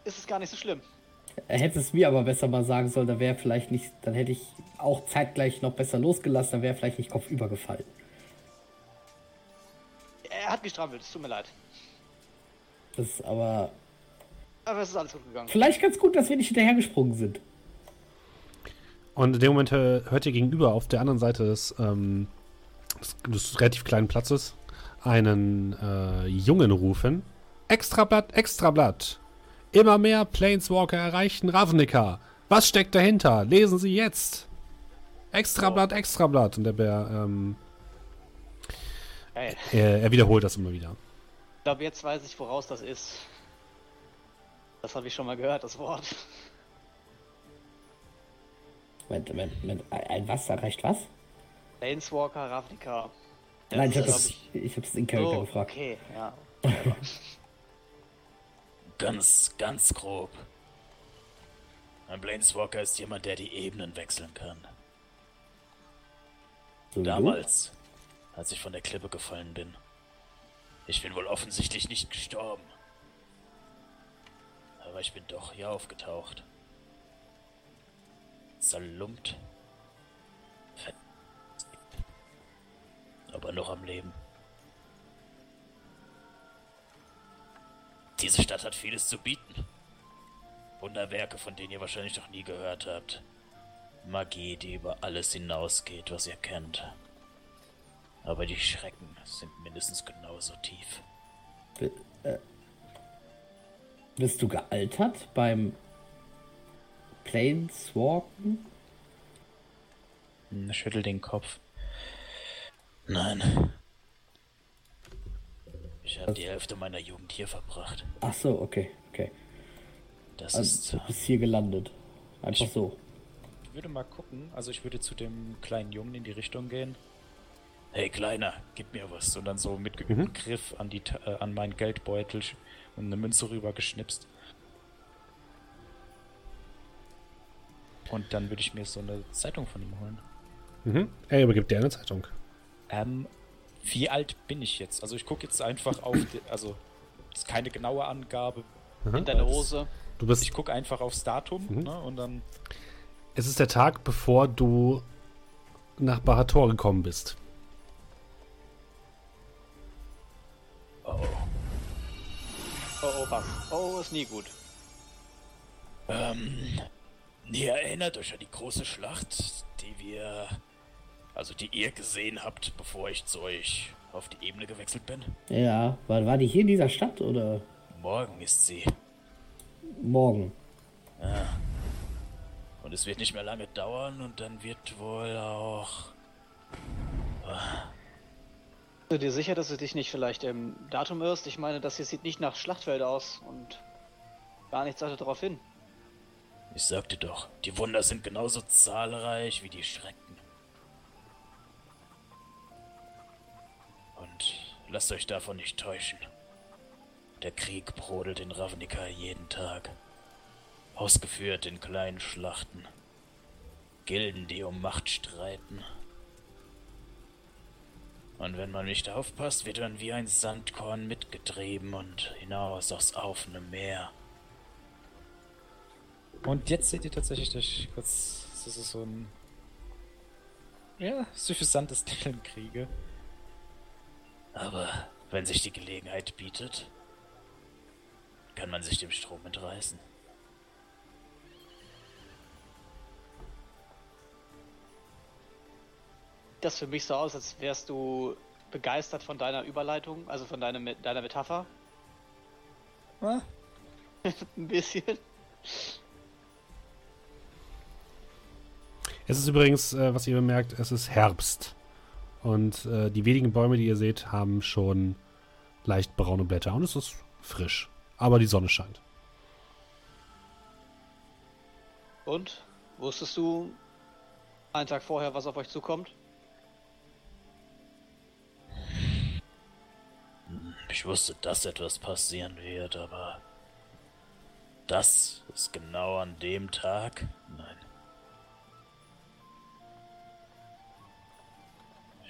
ist es gar nicht so schlimm. Er hätte es mir aber besser mal sagen sollen, da wäre vielleicht nicht, dann hätte ich auch zeitgleich noch besser losgelassen, dann wäre vielleicht nicht kopfüber gefallen. Er hat gestrampelt, es tut mir leid. Das ist aber. Aber es ist alles gut gegangen. Vielleicht ganz gut, dass wir nicht hinterhergesprungen sind. Und in dem Moment hört ihr gegenüber auf der anderen Seite des, ähm, des, des relativ kleinen Platzes einen äh, Jungen rufen. Extrablatt, Extrablatt. Immer mehr Planeswalker erreichen Ravnica. Was steckt dahinter? Lesen Sie jetzt. Extrablatt. Extrablatt. Und der Bär, ähm, hey. er, er, wiederholt das immer wieder. Ich glaube, jetzt weiß ich, woraus das ist. Das habe ich schon mal gehört, das Wort. Moment, Moment, Moment. Ein was erreicht was? Planeswalker, Ravnica. Nein, ich habe es ich... Ich in Charakter oh, gefragt. Okay, ja. [laughs] Ganz, ganz grob. Ein Planeswalker ist jemand, der die Ebenen wechseln kann. So Damals, als ich von der Klippe gefallen bin. Ich bin wohl offensichtlich nicht gestorben. Aber ich bin doch hier aufgetaucht. Zerlumpt. Aber noch am Leben. Diese Stadt hat vieles zu bieten. Wunderwerke, von denen ihr wahrscheinlich noch nie gehört habt. Magie, die über alles hinausgeht, was ihr kennt. Aber die Schrecken sind mindestens genauso tief. B äh, bist du gealtert beim Planeswalken? Hm, schüttel den Kopf. Nein. Ich habe die Hälfte meiner Jugend hier verbracht. Ach so, okay, okay. Das also, ist. Du bist hier gelandet. Einfach ich so. Ich würde mal gucken. Also ich würde zu dem kleinen Jungen in die Richtung gehen. Hey Kleiner, gib mir was. Und dann so mit geübtem mhm. Griff an, die, äh, an meinen Geldbeutel und eine Münze rüber geschnipst. Und dann würde ich mir so eine Zeitung von ihm holen. Mhm. Er übergibt dir eine Zeitung. Ähm, wie alt bin ich jetzt? Also ich gucke jetzt einfach auf, die, also das ist keine genaue Angabe. Mhm. In deiner Hose. Du bist ich gucke einfach aufs Datum mhm. ne, und dann. Es ist der Tag, bevor du nach Bahator gekommen bist. Oh, oh, was? Oh, ist nie gut. Ähm, ihr erinnert euch an die große Schlacht, die wir, also die ihr gesehen habt, bevor ich zu euch auf die Ebene gewechselt bin? Ja, war, war die hier in dieser Stadt oder? Morgen ist sie. Morgen. Ja. Und es wird nicht mehr lange dauern und dann wird wohl auch. Bist du dir sicher, dass du dich nicht vielleicht im Datum irrst? Ich meine, das hier sieht nicht nach Schlachtfeld aus und gar nichts deutet darauf hin. Ich sagte doch, die Wunder sind genauso zahlreich wie die Schrecken. Und lasst euch davon nicht täuschen. Der Krieg brodelt in Ravnica jeden Tag. Ausgeführt in kleinen Schlachten. Gilden, die um Macht streiten. Und wenn man nicht aufpasst, wird man wie ein Sandkorn mitgetrieben und hinaus aufs offene Meer. Und jetzt seht ihr tatsächlich durch kurz, das ist so ein ja, suffisantes Stellenkriege. Aber wenn sich die Gelegenheit bietet, kann man sich dem Strom entreißen. Das für mich so aus, als wärst du begeistert von deiner Überleitung, also von deiner, deiner Metapher. Ah, [laughs] Ein bisschen. Es ist übrigens, äh, was ihr bemerkt, es ist Herbst. Und äh, die wenigen Bäume, die ihr seht, haben schon leicht braune Blätter. Und es ist frisch. Aber die Sonne scheint. Und? Wusstest du einen Tag vorher, was auf euch zukommt? Ich wusste, dass etwas passieren wird, aber das ist genau an dem Tag? Nein.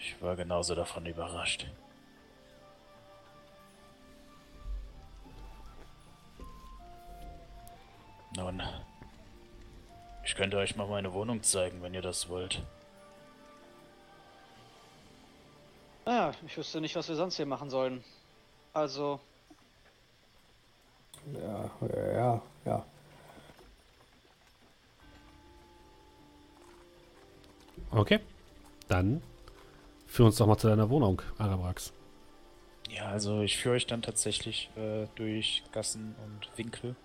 Ich war genauso davon überrascht. Nun, ich könnte euch mal meine Wohnung zeigen, wenn ihr das wollt. Naja, ich wüsste nicht, was wir sonst hier machen sollen. Also, Ja, ja, ja, ja. Okay. Dann führ uns doch mal zu deiner Wohnung, Arabrax. ja, also ich führe euch dann tatsächlich äh, durch Gassen und Winkel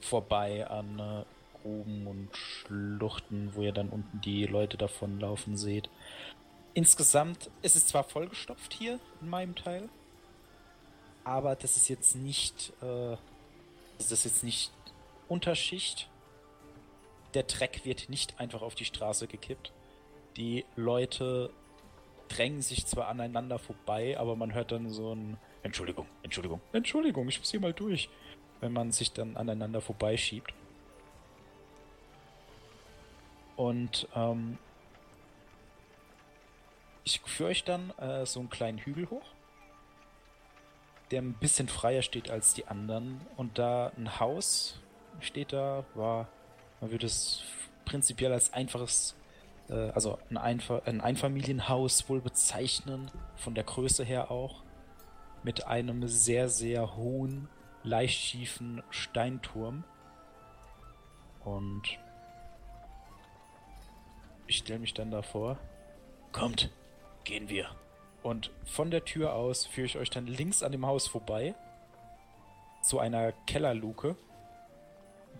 vorbei an äh, Gruben und Schluchten, wo ihr dann unten die Leute davonlaufen seht. Insgesamt ist es zwar vollgestopft hier in meinem Teil, aber das ist jetzt nicht, äh, das ist jetzt nicht Unterschicht. Der Dreck wird nicht einfach auf die Straße gekippt. Die Leute drängen sich zwar aneinander vorbei, aber man hört dann so ein Entschuldigung, Entschuldigung, Entschuldigung, ich muss hier mal durch, wenn man sich dann aneinander vorbeischiebt. Und ähm, ich führe euch dann äh, so einen kleinen Hügel hoch, der ein bisschen freier steht als die anderen. Und da ein Haus steht da, war, man würde es prinzipiell als einfaches, also ein, Einfa ein Einfamilienhaus wohl bezeichnen, von der Größe her auch, mit einem sehr, sehr hohen, leicht schiefen Steinturm. Und ich stelle mich dann davor. Kommt, gehen wir. Und von der Tür aus führe ich euch dann links an dem Haus vorbei zu einer Kellerluke,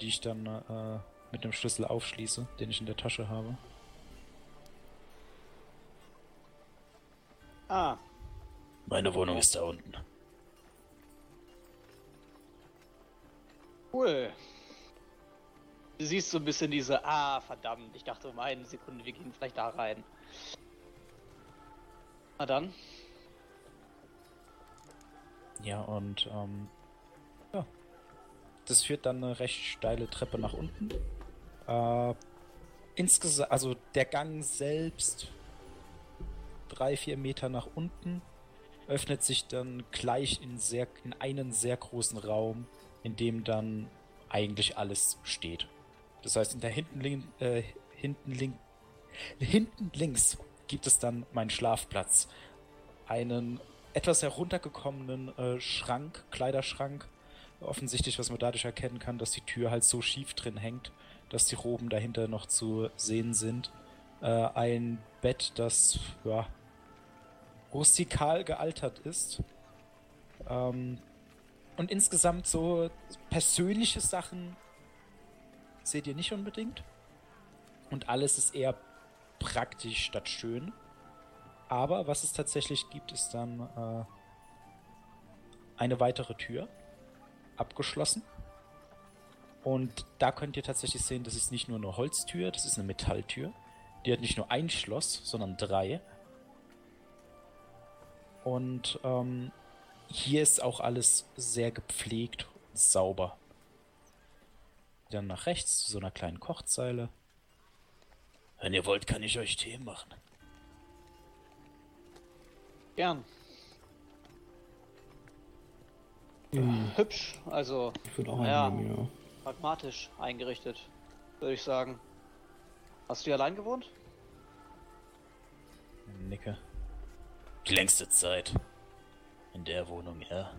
die ich dann äh, mit einem Schlüssel aufschließe, den ich in der Tasche habe. Ah, Meine Wohnung ist da unten. cool. Du siehst so ein bisschen diese, ah, verdammt, ich dachte um eine Sekunde, wir gehen vielleicht da rein. Na dann, Ja, und ähm, ja. Das führt dann eine recht steile Treppe nach unten. Äh, insgesamt, also der Gang selbst drei, vier Meter nach unten öffnet sich dann gleich in, sehr, in einen sehr großen Raum, in dem dann eigentlich alles steht. Das heißt, in der hinten, lin- äh, hinten, link, hinten links gibt es dann meinen Schlafplatz. Einen etwas heruntergekommenen äh, Schrank, Kleiderschrank. Offensichtlich, was man dadurch erkennen kann, dass die Tür halt so schief drin hängt, dass die Roben dahinter noch zu sehen sind. Äh, ein Bett, das ja, rustikal gealtert ist. Ähm, und insgesamt so persönliche Sachen seht ihr nicht unbedingt. Und alles ist eher praktisch statt schön. Aber was es tatsächlich gibt, ist dann äh, eine weitere Tür. Abgeschlossen. Und da könnt ihr tatsächlich sehen, das ist nicht nur eine Holztür, das ist eine Metalltür. Die hat nicht nur ein Schloss, sondern drei. Und ähm, hier ist auch alles sehr gepflegt und sauber. Dann nach rechts zu so einer kleinen Kochzeile. Wenn ihr wollt, kann ich euch Tee machen. Gern. Hm. Hübsch, also Ich würde auch Ja. einnehmen, ja. pragmatisch eingerichtet, würde ich sagen. Hast du hier allein gewohnt? Nicke. Die längste Zeit. In der Wohnung, ja.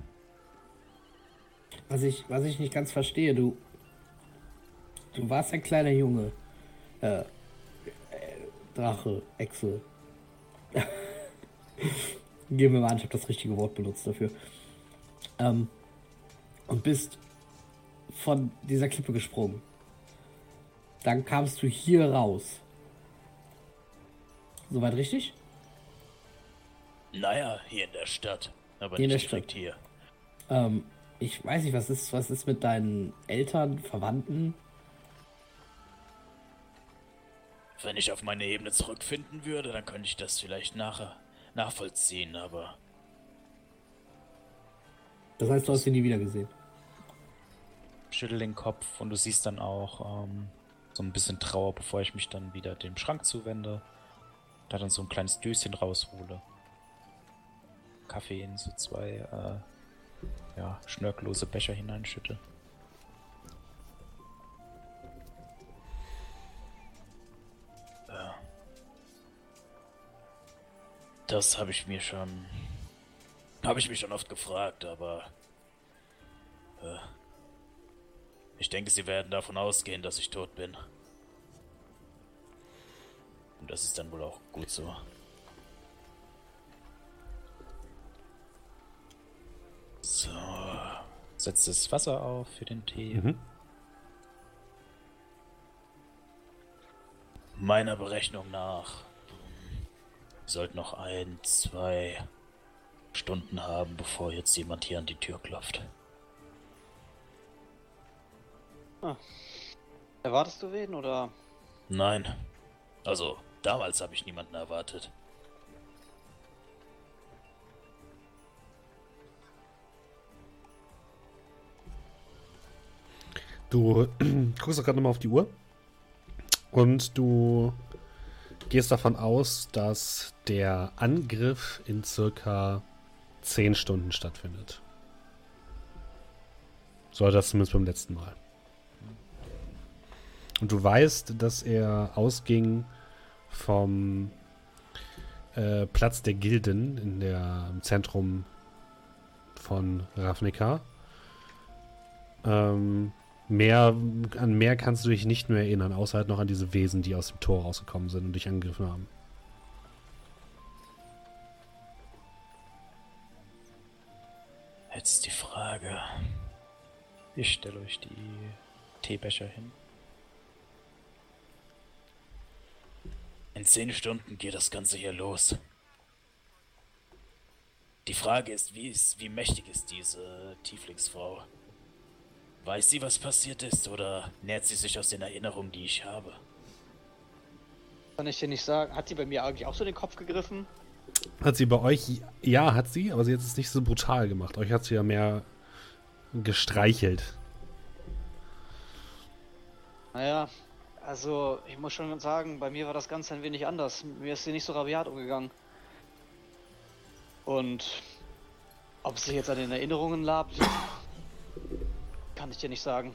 Was ich, was ich nicht ganz verstehe, du. Du warst ein kleiner Junge. Äh, äh Drache, Echse. [laughs] Gehen wir mal an, ich habe das richtige Wort benutzt dafür. Ähm, und bist von dieser Klippe gesprungen. Dann kamst du hier raus. Soweit richtig? Naja, hier in der Stadt. Aber Hier nicht direkt Stadt. hier. Ähm, ich weiß nicht, was ist, was ist mit deinen Eltern, Verwandten? Wenn ich auf meine Ebene zurückfinden würde, dann könnte ich das vielleicht nachher nachvollziehen, aber Das heißt, du hast sie nie wieder gesehen. Schüttel den Kopf und du siehst dann auch ähm, so ein bisschen Trauer, bevor ich mich dann wieder dem Schrank zuwende. Da dann so ein kleines Döschen raushole. Kaffee in so zwei äh, ja, schnörkellose Becher hineinschütte. das habe ich mir schon. Habe ich mich schon oft gefragt, aber. Äh, ich denke, sie werden davon ausgehen, dass ich tot bin. Und das ist dann wohl auch gut. So. Setzt das Wasser auf für den Tee. Mhm. Meiner Berechnung nach. Wir sollten noch ein, zwei Stunden haben, bevor jetzt jemand hier an die Tür klopft. Erwartest du wen oder? Nein. Also, damals habe ich niemanden erwartet. Du [clears throat] guckst doch gerade nochmal auf die Uhr und du gehst davon aus, dass der Angriff in circa 10 Stunden stattfindet. So war das zumindest beim letzten Mal. Und du weißt, dass er ausging vom äh, Platz der Gilden in der, im Zentrum von Ravnica. Ähm, mehr, an mehr kannst du dich nicht mehr erinnern, außer halt noch an diese Wesen, die aus dem Tor rausgekommen sind und dich angegriffen haben. Jetzt die Frage. Ich stelle euch die Teebecher hin. In zehn Stunden geht das Ganze hier los. Die Frage ist, wie, ist, wie mächtig ist diese Tieflingsfrau? Weiß sie, was passiert ist, oder nährt sie sich aus den Erinnerungen, die ich habe? Kann ich dir nicht sagen. Hat sie bei mir eigentlich auch so den Kopf gegriffen? Hat sie bei euch, ja, hat sie, aber sie hat es nicht so brutal gemacht. Euch hat sie ja mehr gestreichelt. Naja, also ich muss schon sagen, bei mir war das Ganze ein wenig anders. Mir ist sie nicht so rabiat umgegangen. Und ob sie jetzt an den Erinnerungen labt, kann ich dir nicht sagen.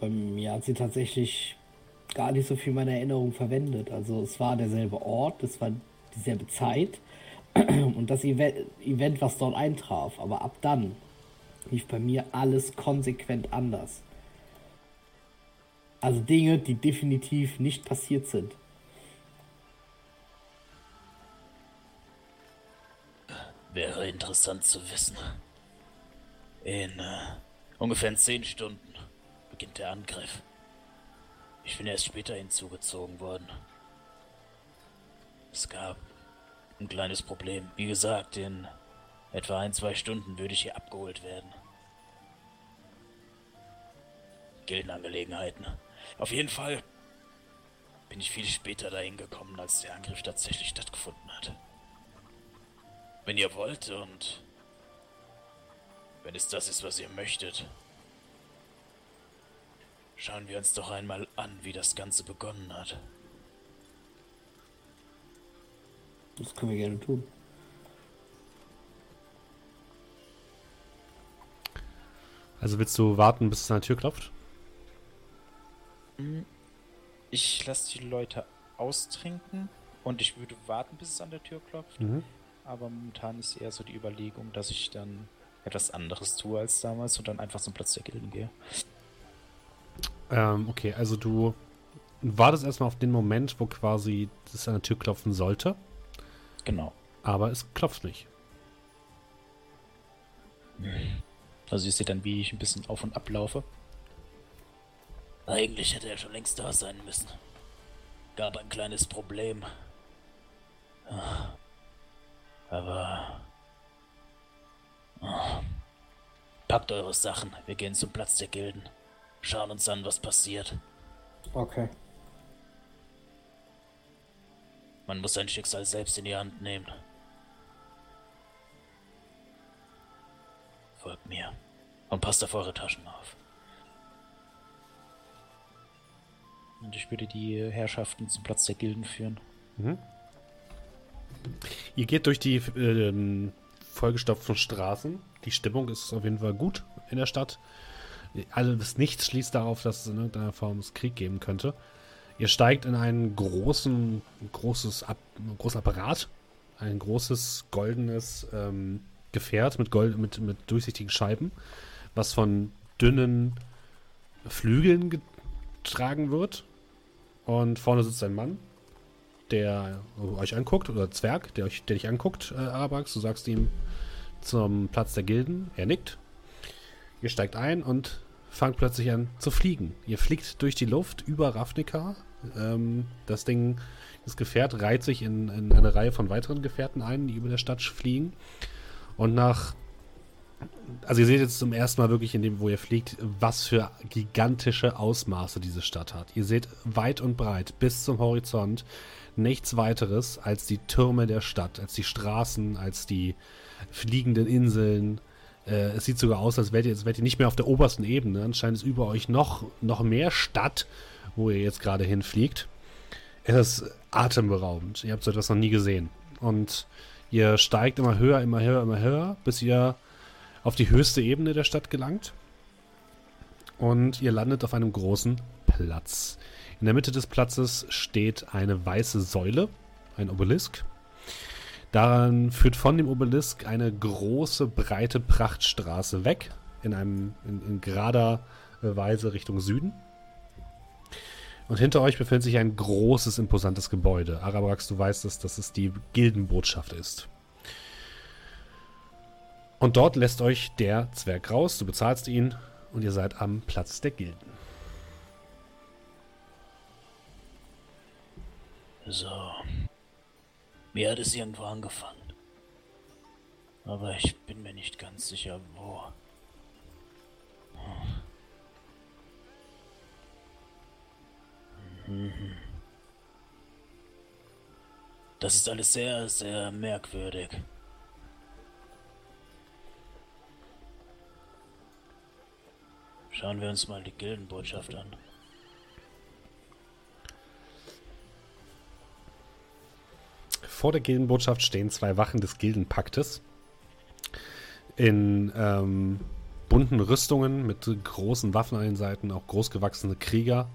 Bei mir hat sie tatsächlich gar nicht so viel meiner Erinnerung verwendet. Also es war derselbe Ort, es war dieselbe Zeit, [clears throat] Und das Event, was dort eintraf, aber ab dann lief bei mir alles konsequent anders. Also Dinge, die definitiv nicht passiert sind. Wäre interessant zu wissen. In äh, ungefähr zehn Stunden beginnt der Angriff. Ich bin erst später hinzugezogen worden. Es gab ein kleines Problem. Wie gesagt, in etwa ein, zwei Stunden würde ich hier abgeholt werden. Gildenangelegenheiten. Auf jeden Fall bin ich viel später dahin gekommen, als der Angriff tatsächlich stattgefunden hat. Wenn ihr wollt und wenn es das ist, was ihr möchtet, schauen wir uns doch einmal an, wie das Ganze begonnen hat. Das können wir gerne tun. Also willst du warten, bis es an der Tür klopft? Ich lasse die Leute austrinken und ich würde warten, bis es an der Tür klopft. Mhm. Aber momentan ist eher so die Überlegung, dass ich dann etwas anderes tue als damals und dann einfach zum Platz der Gilden gehe. Ähm, okay, also du wartest erstmal auf den Moment, wo quasi es an der Tür klopfen sollte. Genau. Aber es klopft nicht. Also ihr seht dann, wie ich ein bisschen auf und ab laufe. Eigentlich hätte er schon längst da sein müssen. Gab ein kleines Problem. Aber. Packt eure Sachen, wir gehen zum Platz der Gilden. Schauen uns an, was passiert. Okay. Man muss sein Schicksal selbst in die Hand nehmen. Folgt mir. Und passt auf eure Taschen auf. Und ich würde die Herrschaften zum Platz der Gilden führen. Mhm. Ihr geht durch die ähm, vollgestopften Straßen. Die Stimmung ist auf jeden Fall gut in der Stadt. Alles nichts schließt darauf, dass es in irgendeiner Form es Krieg geben könnte. Ihr steigt in einen großen, großes Ab, großen Apparat, ein großes goldenes ähm, Gefährt mit, Gold, mit, mit durchsichtigen Scheiben, was von dünnen Flügeln getragen wird. Und vorne sitzt ein Mann, der euch anguckt, oder Zwerg, der, euch, der dich anguckt, äh, Arabax. Du sagst ihm zum Platz der Gilden. Er nickt. Ihr steigt ein und fangt plötzlich an zu fliegen. Ihr fliegt durch die Luft über Ravnica. Ähm, das Ding, das Gefährt reiht sich in, in, eine Reihe von weiteren Gefährten ein, die über der Stadt fliegen. Und nach. Also ihr seht jetzt zum ersten Mal wirklich in dem, wo ihr fliegt, was für gigantische Ausmaße diese Stadt hat. Ihr seht weit und breit bis zum Horizont nichts weiteres als die Türme der Stadt, als die Straßen, als die fliegenden Inseln, äh, es sieht sogar aus, als wärt ihr, als wärt ihr nicht mehr auf der obersten Ebene. Anscheinend ist über euch noch, noch mehr Stadt, wo ihr jetzt gerade hinfliegt. Es ist atemberaubend. Ihr habt so etwas noch nie gesehen. Und ihr steigt immer höher, immer höher, immer höher, bis ihr auf die höchste Ebene der Stadt gelangt. Und ihr landet auf einem großen Platz. In der Mitte des Platzes steht eine weiße Säule, ein Obelisk. Daran führt von dem Obelisk eine große, breite Prachtstraße weg, in, einem, in, in gerader Weise Richtung Süden. Und hinter euch befindet sich ein großes, imposantes Gebäude. Arabrax, du weißt es, dass es die Gildenbotschaft ist. Und dort lässt euch der Zwerg raus, du bezahlst ihn und ihr seid am Platz der Gilden. So, mir hat es irgendwo angefangen. Aber ich bin mir nicht ganz sicher, wo. Das ist alles sehr, sehr merkwürdig. Schauen wir uns mal die Gildenbotschaft an. Vor der Gildenbotschaft stehen zwei Wachen des Gildenpaktes in ähm, bunten Rüstungen mit großen Waffen an den Seiten, auch großgewachsene Krieger,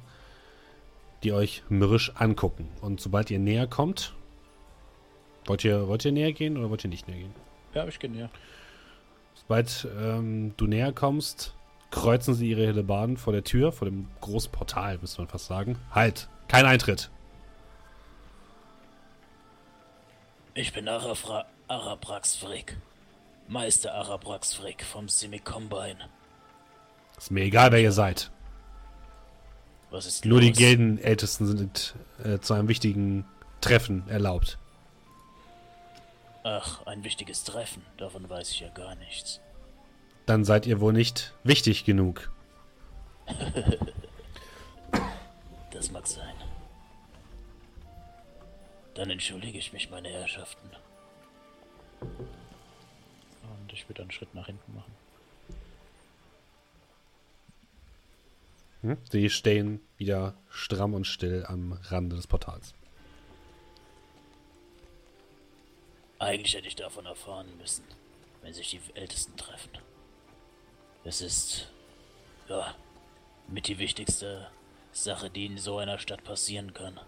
die euch mürrisch angucken. Und sobald ihr näher kommt, Wollt ihr, wollt ihr näher gehen oder wollt ihr nicht näher gehen? Ja, ich gehe näher. Sobald ähm, du näher kommst, kreuzen sie ihre Hellebarden vor der Tür, vor dem großen Portal, müsste man fast sagen. Halt! Kein Eintritt! Ich bin Arafra Arabrax Frick. Meister Arabrax Frick vom Semi-Combine. Ist mir egal, wer ihr seid. Was ist Nur los? die Gildenältesten sind äh, zu einem wichtigen Treffen erlaubt. Ach, ein wichtiges Treffen. Davon weiß ich ja gar nichts. Dann seid ihr wohl nicht wichtig genug. Das mag sein. Dann entschuldige ich mich, meine Herrschaften. Und ich würde einen Schritt nach hinten machen. Hm? Sie stehen wieder stramm und still am Rande des Portals. Eigentlich hätte ich davon erfahren müssen, wenn sich die Ältesten treffen. Es ist, ja, mit die wichtigste Sache, die in so einer Stadt passieren kann.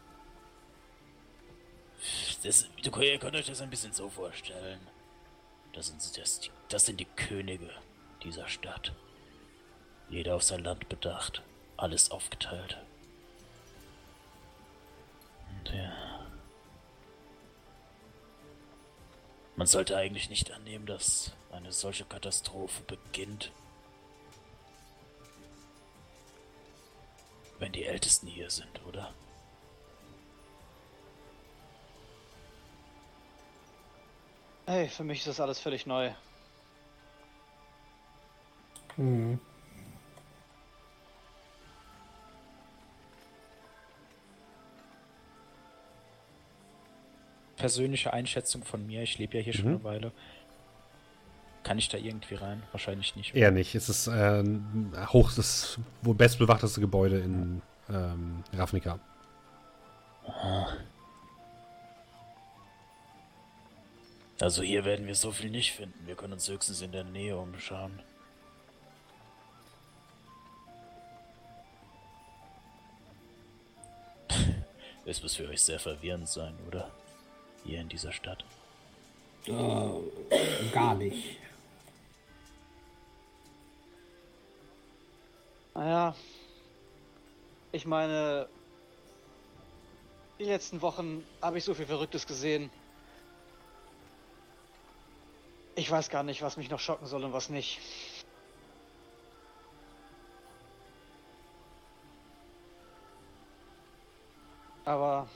Das, ihr könnt euch das ein bisschen so vorstellen. Das sind, das, das sind die Könige dieser Stadt. Jeder auf sein Land bedacht. Alles aufgeteilt. Und ja. Man sollte eigentlich nicht annehmen, dass eine solche Katastrophe beginnt, wenn die Ältesten hier sind, oder? Hey, für mich ist das alles völlig neu. Hm. Persönliche Einschätzung von mir, ich lebe ja hier schon Mhm. eine Weile. Kann ich da irgendwie rein? Wahrscheinlich nicht. Eher nicht. Es ist äh, hoch, das wohl bestbewachteste Gebäude in ähm, Ravnica. Also hier werden wir so viel nicht finden. Wir können uns höchstens in der Nähe umschauen. [laughs] Es muss für euch sehr verwirrend sein, oder? Hier in dieser Stadt. Äh, gar nicht. Naja, ich meine, die letzten Wochen habe ich so viel Verrücktes gesehen. Ich weiß gar nicht, was mich noch schocken soll und was nicht. Aber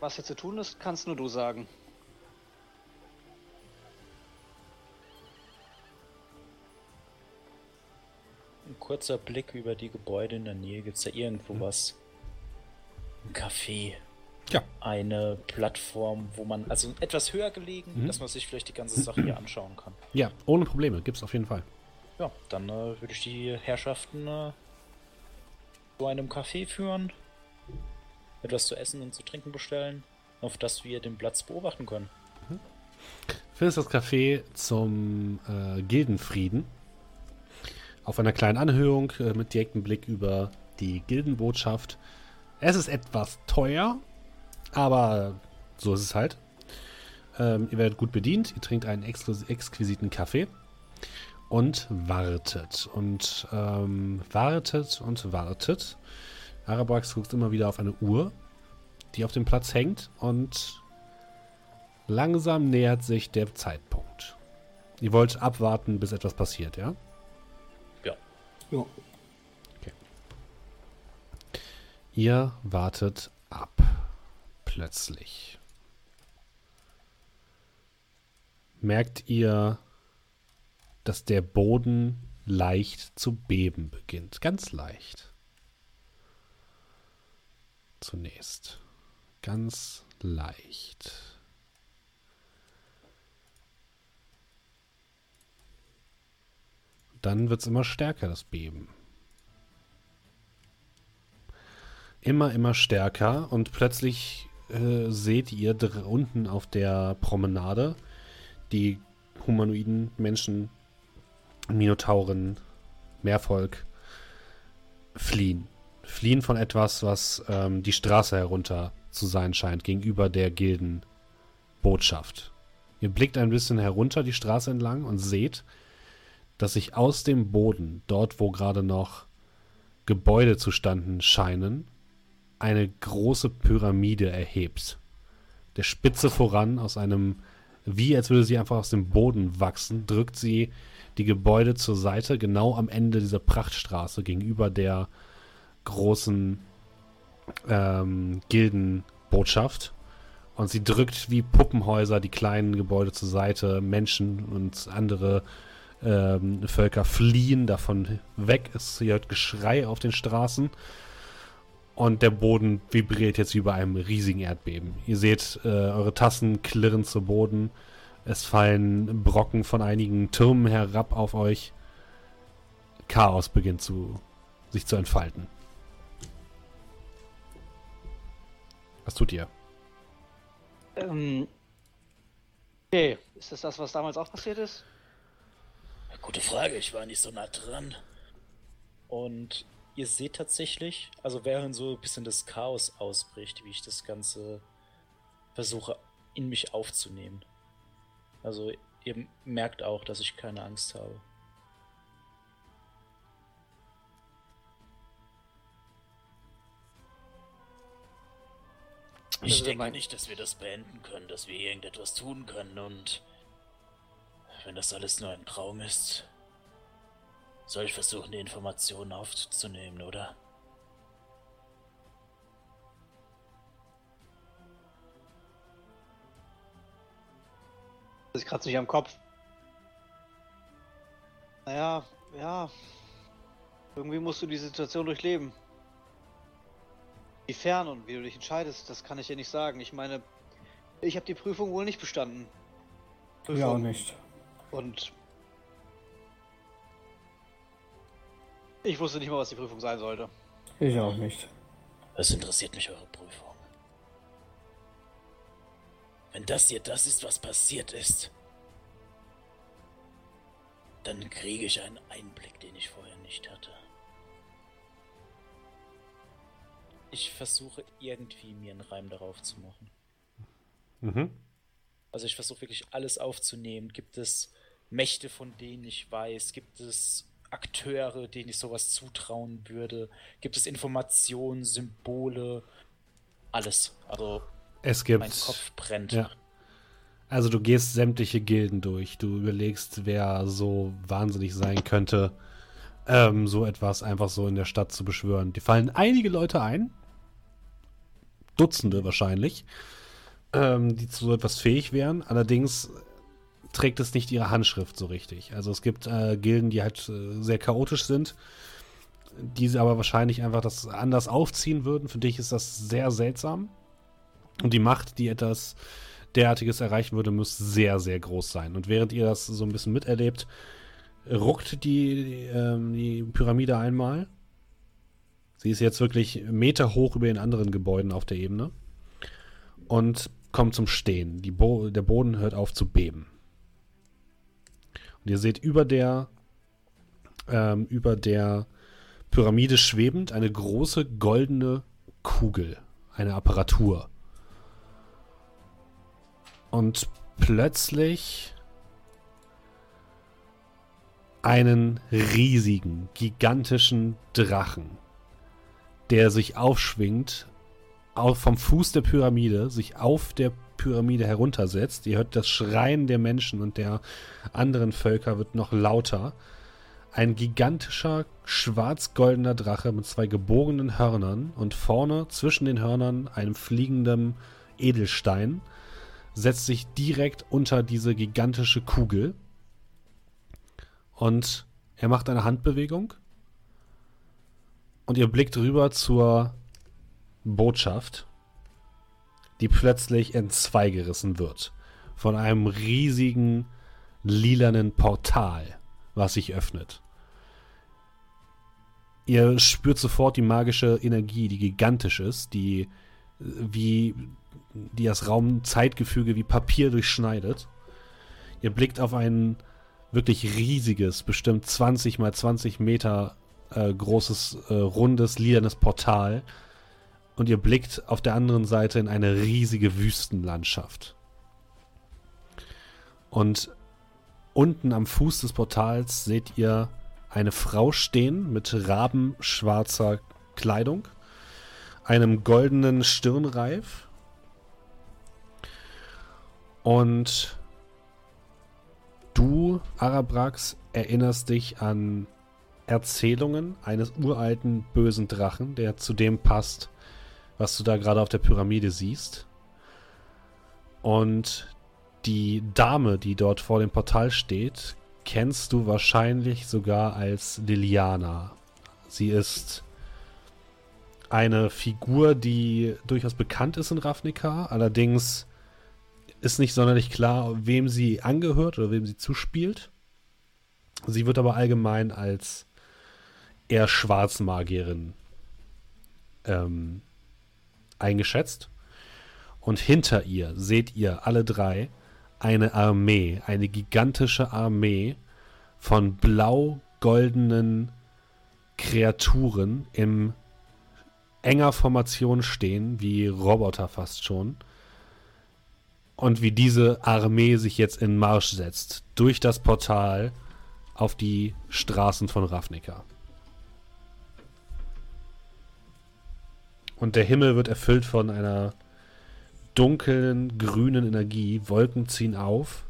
was hier zu tun ist, kannst nur du sagen. Ein kurzer Blick über die Gebäude in der Nähe. Gibt es da irgendwo was? Ein Café. Ja. Eine Plattform, wo man, also etwas höher gelegen, Mhm. dass man sich vielleicht die ganze Sache hier anschauen kann. Ja, ohne Probleme. Gibt's auf jeden Fall. Ja, dann äh, würde ich die Herrschaften äh, zu einem Café führen, etwas zu essen und zu trinken bestellen, auf das wir den Platz beobachten können. Findest das Café zum äh, Gildenfrieden. Auf einer kleinen Anhöhung äh, mit direktem Blick über die Gildenbotschaft. Es ist etwas teuer, aber so ist es halt. Ähm, ihr werdet gut bedient, ihr trinkt einen exquis exquisiten Kaffee und wartet und ähm, wartet und wartet. Arabax guckt immer wieder auf eine Uhr, die auf dem Platz hängt und langsam nähert sich der Zeitpunkt. Ihr wollt abwarten, bis etwas passiert, ja? Ja. Ihr wartet. Plötzlich. Merkt ihr, dass der Boden leicht zu beben beginnt. Ganz leicht. Zunächst. Ganz leicht. Dann wird es immer stärker, das Beben. Immer, immer stärker und plötzlich äh, seht ihr unten auf der Promenade die humanoiden Menschen, Minotauren, Meervolk fliehen. Fliehen von etwas, was ähm, die Straße herunter zu sein scheint, gegenüber der Gilden Botschaft. Ihr blickt ein bisschen herunter die Straße entlang und seht, dass sich aus dem Boden, dort wo gerade noch Gebäude zustanden scheinen, eine große Pyramide erhebt. Der Spitze voran aus einem, wie als würde sie einfach aus dem Boden wachsen, drückt sie die Gebäude zur Seite, genau am Ende dieser Prachtstraße gegenüber der großen ähm, Gildenbotschaft. Und sie drückt wie Puppenhäuser die kleinen Gebäude zur Seite. Menschen und andere ähm, Völker fliehen davon weg. Es hört Geschrei auf den Straßen. Und der Boden vibriert jetzt wie bei einem riesigen Erdbeben. Ihr seht, äh, eure Tassen klirren zu Boden. Es fallen Brocken von einigen Türmen herab auf euch. Chaos beginnt zu, sich zu entfalten. Was tut ihr? Ähm, okay, ist das das, was damals auch passiert ist? Gute Frage, ich war nicht so nah dran. Und ihr seht tatsächlich, also während so ein bisschen das Chaos ausbricht, wie ich das Ganze versuche in mich aufzunehmen. Also ihr merkt auch, dass ich keine Angst habe. Ich also denke nicht, dass wir das beenden können, dass wir irgendetwas tun können und wenn das alles nur ein Traum ist, soll ich versuchen, die Informationen aufzunehmen, oder? Das kratzt mich am Kopf. Naja, ja. Irgendwie musst du die Situation durchleben. Wie fern und wie du dich entscheidest, das kann ich dir nicht sagen. Ich meine, ich habe die Prüfung wohl nicht bestanden. Prüfung. Ja, auch nicht. Und ich wusste nicht mal, was die Prüfung sein sollte. Ich auch nicht. Es interessiert mich eure Prüfung. Wenn das hier das ist, was passiert ist, dann kriege ich einen Einblick, den ich vorher nicht hatte. Ich versuche irgendwie mir einen Reim darauf zu machen. Mhm. Also ich versuche wirklich alles aufzunehmen. Gibt es Mächte, von denen ich weiß? Gibt es Akteure, denen ich sowas zutrauen würde? Gibt es Informationen, Symbole? Alles. Also es gibt, mein Kopf brennt. Ja. Also du gehst sämtliche Gilden durch. Du überlegst, wer so wahnsinnig sein könnte, ähm, so etwas einfach so in der Stadt zu beschwören. Die fallen einige Leute ein. Dutzende wahrscheinlich, ähm, die zu so etwas fähig wären. Allerdings trägt es nicht ihre Handschrift so richtig. Also es gibt äh, Gilden, die halt äh, sehr chaotisch sind, die sie aber wahrscheinlich einfach das anders aufziehen würden. Für dich ist das sehr seltsam. Und die Macht, die etwas derartiges erreichen würde, muss sehr, sehr groß sein. Und während ihr das so ein bisschen miterlebt, ruckt die, ähm, die Pyramide einmal. Sie ist jetzt wirklich Meter hoch über den anderen Gebäuden auf der Ebene und kommt zum Stehen. Bo der Boden hört auf zu beben. Und ihr seht über der, ähm, über der Pyramide schwebend eine große goldene Kugel, eine Apparatur. Und plötzlich einen riesigen, gigantischen Drachen, der sich aufschwingt, auf, vom Fuß der Pyramide, sich auf der Pyramide heruntersetzt. Ihr hört das Schreien der Menschen und der anderen Völker wird noch lauter. Ein gigantischer schwarz-goldener Drache mit zwei gebogenen Hörnern und vorne zwischen den Hörnern einem fliegenden Edelstein setzt sich direkt unter diese gigantische Kugel und er macht eine Handbewegung und ihr blickt rüber zur Botschaft die plötzlich in zwei gerissen wird. Von einem riesigen lilanen Portal, was sich öffnet. Ihr spürt sofort die magische Energie, die gigantisch ist, die wie die das Raumzeitgefüge wie Papier durchschneidet. Ihr blickt auf ein wirklich riesiges, bestimmt 20 mal 20 Meter äh, großes, äh, rundes, lilanes Portal, und ihr blickt auf der anderen Seite in eine riesige Wüstenlandschaft. Und unten am Fuß des Portals seht ihr eine Frau stehen mit rabenschwarzer Kleidung, einem goldenen Stirnreif und du, Arabrax, erinnerst dich an Erzählungen eines uralten bösen Drachen, der zu dem passt, was du da gerade auf der Pyramide siehst. Und die Dame, die dort vor dem Portal steht, kennst du wahrscheinlich sogar als Liliana. Sie ist eine Figur, die durchaus bekannt ist in Ravnica, allerdings ist nicht sonderlich klar, wem sie angehört oder wem sie zuspielt. Sie wird aber allgemein als eher Schwarzmagierin ähm, eingeschätzt. Und hinter ihr seht ihr alle drei eine Armee, eine gigantische Armee von blau-goldenen Kreaturen im enger Formation stehen, wie Roboter fast schon. Und wie diese Armee sich jetzt in Marsch setzt, durch das Portal auf die Straßen von Ravnica. Und der Himmel wird erfüllt von einer dunklen, grünen Energie. Wolken ziehen auf.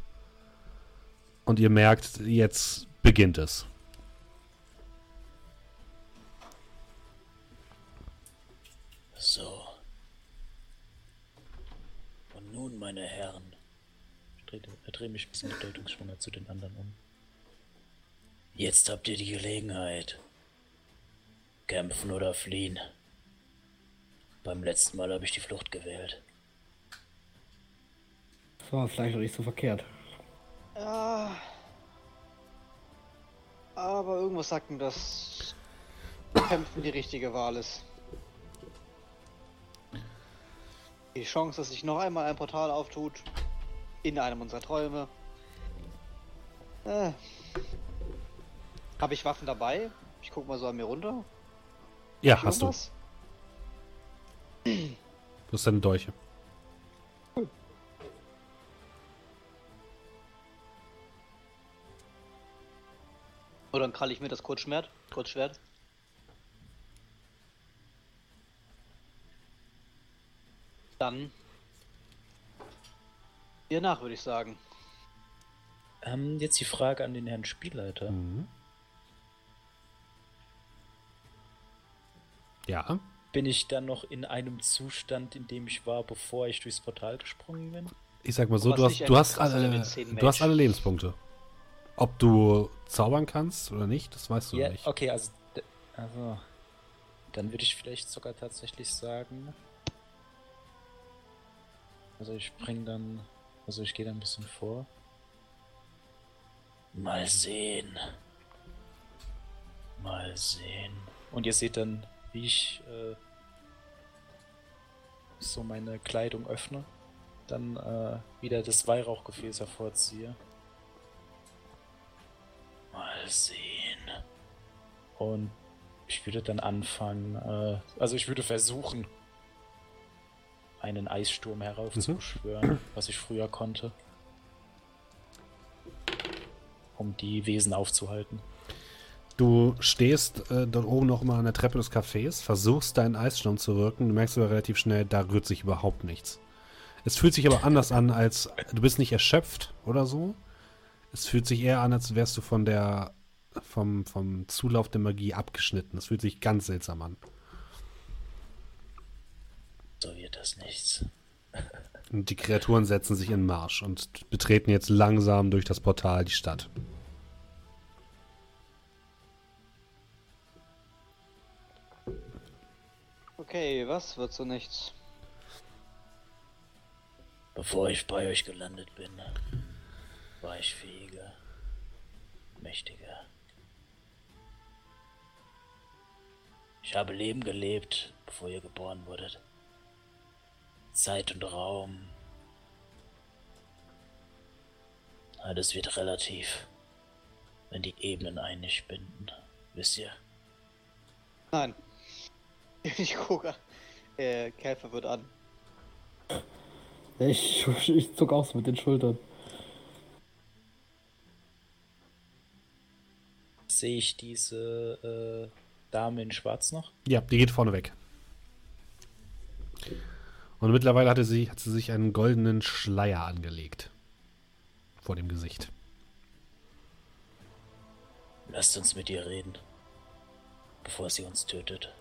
Und ihr merkt, jetzt beginnt es. So. Und nun, meine Herren. Ich drehe, mich ein bisschen bedeutungsschwanger zu den anderen um. Jetzt habt ihr die Gelegenheit. Kämpfen oder fliehen. Beim letzten Mal habe ich die Flucht gewählt. Das war vielleicht noch nicht so verkehrt. Ja. Aber irgendwas sagt mir, dass Kämpfen die richtige Wahl ist. Die Chance, dass sich noch einmal ein Portal auftut, in einem unserer Träume. Äh. Habe ich Waffen dabei? Ich guck mal so an mir runter. Ja, hast du. Du hast deine Dolche. Oder dann kralle ich mir das Kurzschwert. Kurzschwert. Dann. Ihr nach, würde ich sagen. Ähm, jetzt die Frage an den Herrn Spielleiter. Mhm. Ja. Bin ich dann noch in einem Zustand, in dem ich war, bevor ich durchs Portal gesprungen bin? Ich sag mal so, du hast, du, hast alle, du hast alle Lebenspunkte. Ob du zaubern kannst oder nicht, das weißt du ja, nicht. Okay, also, also dann würde ich vielleicht sogar tatsächlich sagen. Also ich spring dann, also ich gehe da ein bisschen vor. Mal sehen. Mal sehen. Und ihr seht dann, wie ich äh, so meine Kleidung öffne, dann äh, wieder das Weihrauchgefäß hervorziehe. Mal sehen. Und ich würde dann anfangen, äh, also ich würde versuchen, einen Eissturm heraufzubeschwören, mhm. was ich früher konnte. Um die Wesen aufzuhalten. Du stehst äh, dort oben noch mal an der Treppe des Cafés, versuchst deinen Eissturm zu wirken, du merkst aber relativ schnell, da rührt sich überhaupt nichts. Es fühlt sich aber anders an, als du bist nicht erschöpft oder so. Es fühlt sich eher an, als wärst du von der vom, vom Zulauf der Magie abgeschnitten. Es fühlt sich ganz seltsam an. So wird das nichts. Und die Kreaturen setzen sich in Marsch und betreten jetzt langsam durch das Portal die Stadt. Okay, was wird so nichts? Bevor ich bei euch gelandet bin, war ich fähiger, mächtiger. Ich habe Leben gelebt, bevor ihr geboren wurdet. Zeit und Raum. Alles wird relativ, wenn die Ebenen nicht binden. Wisst ihr? Nein. [laughs] Ich gucke äh, Käfer wird an. Ich, ich zuck auch mit den Schultern. Sehe ich diese äh, Dame in Schwarz noch? Ja, die geht vorne weg. Und mittlerweile hatte sie, hat sie sich einen goldenen Schleier angelegt. Vor dem Gesicht. Lasst uns mit ihr reden, bevor sie uns tötet.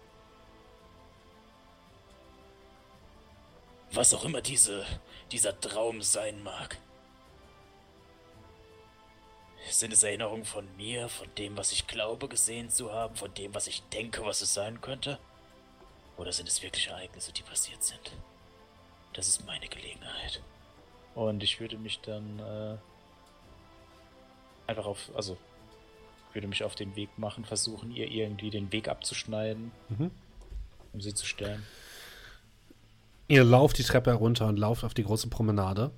Was auch immer diese, dieser Traum sein mag. Sind es Erinnerungen von mir, von dem, was ich glaube gesehen zu haben, von dem, was ich denke, was es sein könnte? Oder sind es wirklich Ereignisse, die passiert sind? Das ist meine Gelegenheit. Und ich würde mich dann äh, einfach auf, also würde mich auf den Weg machen, versuchen, ihr irgendwie den Weg abzuschneiden, mhm. um sie zu stellen. Ihr lauft die Treppe herunter und lauft auf die große Promenade.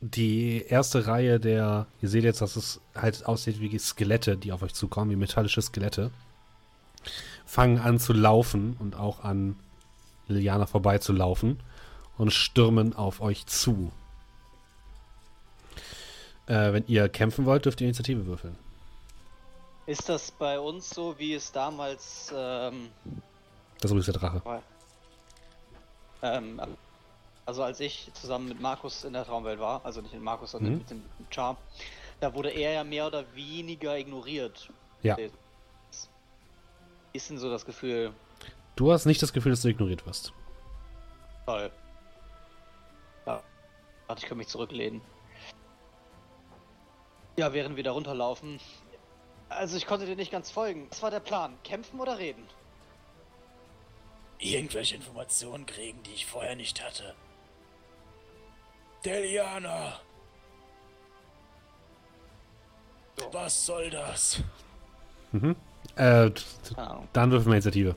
Die erste Reihe der, ihr seht jetzt, dass es halt aussieht wie Skelette, die auf euch zukommen, wie metallische Skelette, fangen an zu laufen und auch an Liliana vorbeizulaufen und stürmen auf euch zu. Äh, wenn ihr kämpfen wollt, dürft ihr Initiative würfeln. Ist das bei uns so, wie es damals. Ähm, das ist übrigens der Drache. Ähm, also, als ich zusammen mit Markus in der Traumwelt war, also nicht mit Markus, sondern mhm. mit dem Char, da wurde er ja mehr oder weniger ignoriert. Ja. Ist denn so das Gefühl? Du hast nicht das Gefühl, dass du ignoriert wirst. Toll. Ja. Warte, ich kann mich zurücklehnen. Ja, während wir da runterlaufen, also ich konnte dir nicht ganz folgen. Was war der Plan? Kämpfen oder reden? Irgendwelche Informationen kriegen, die ich vorher nicht hatte. Deliana! Was soll das? Mhm. Äh, dann würfeln wir Initiative.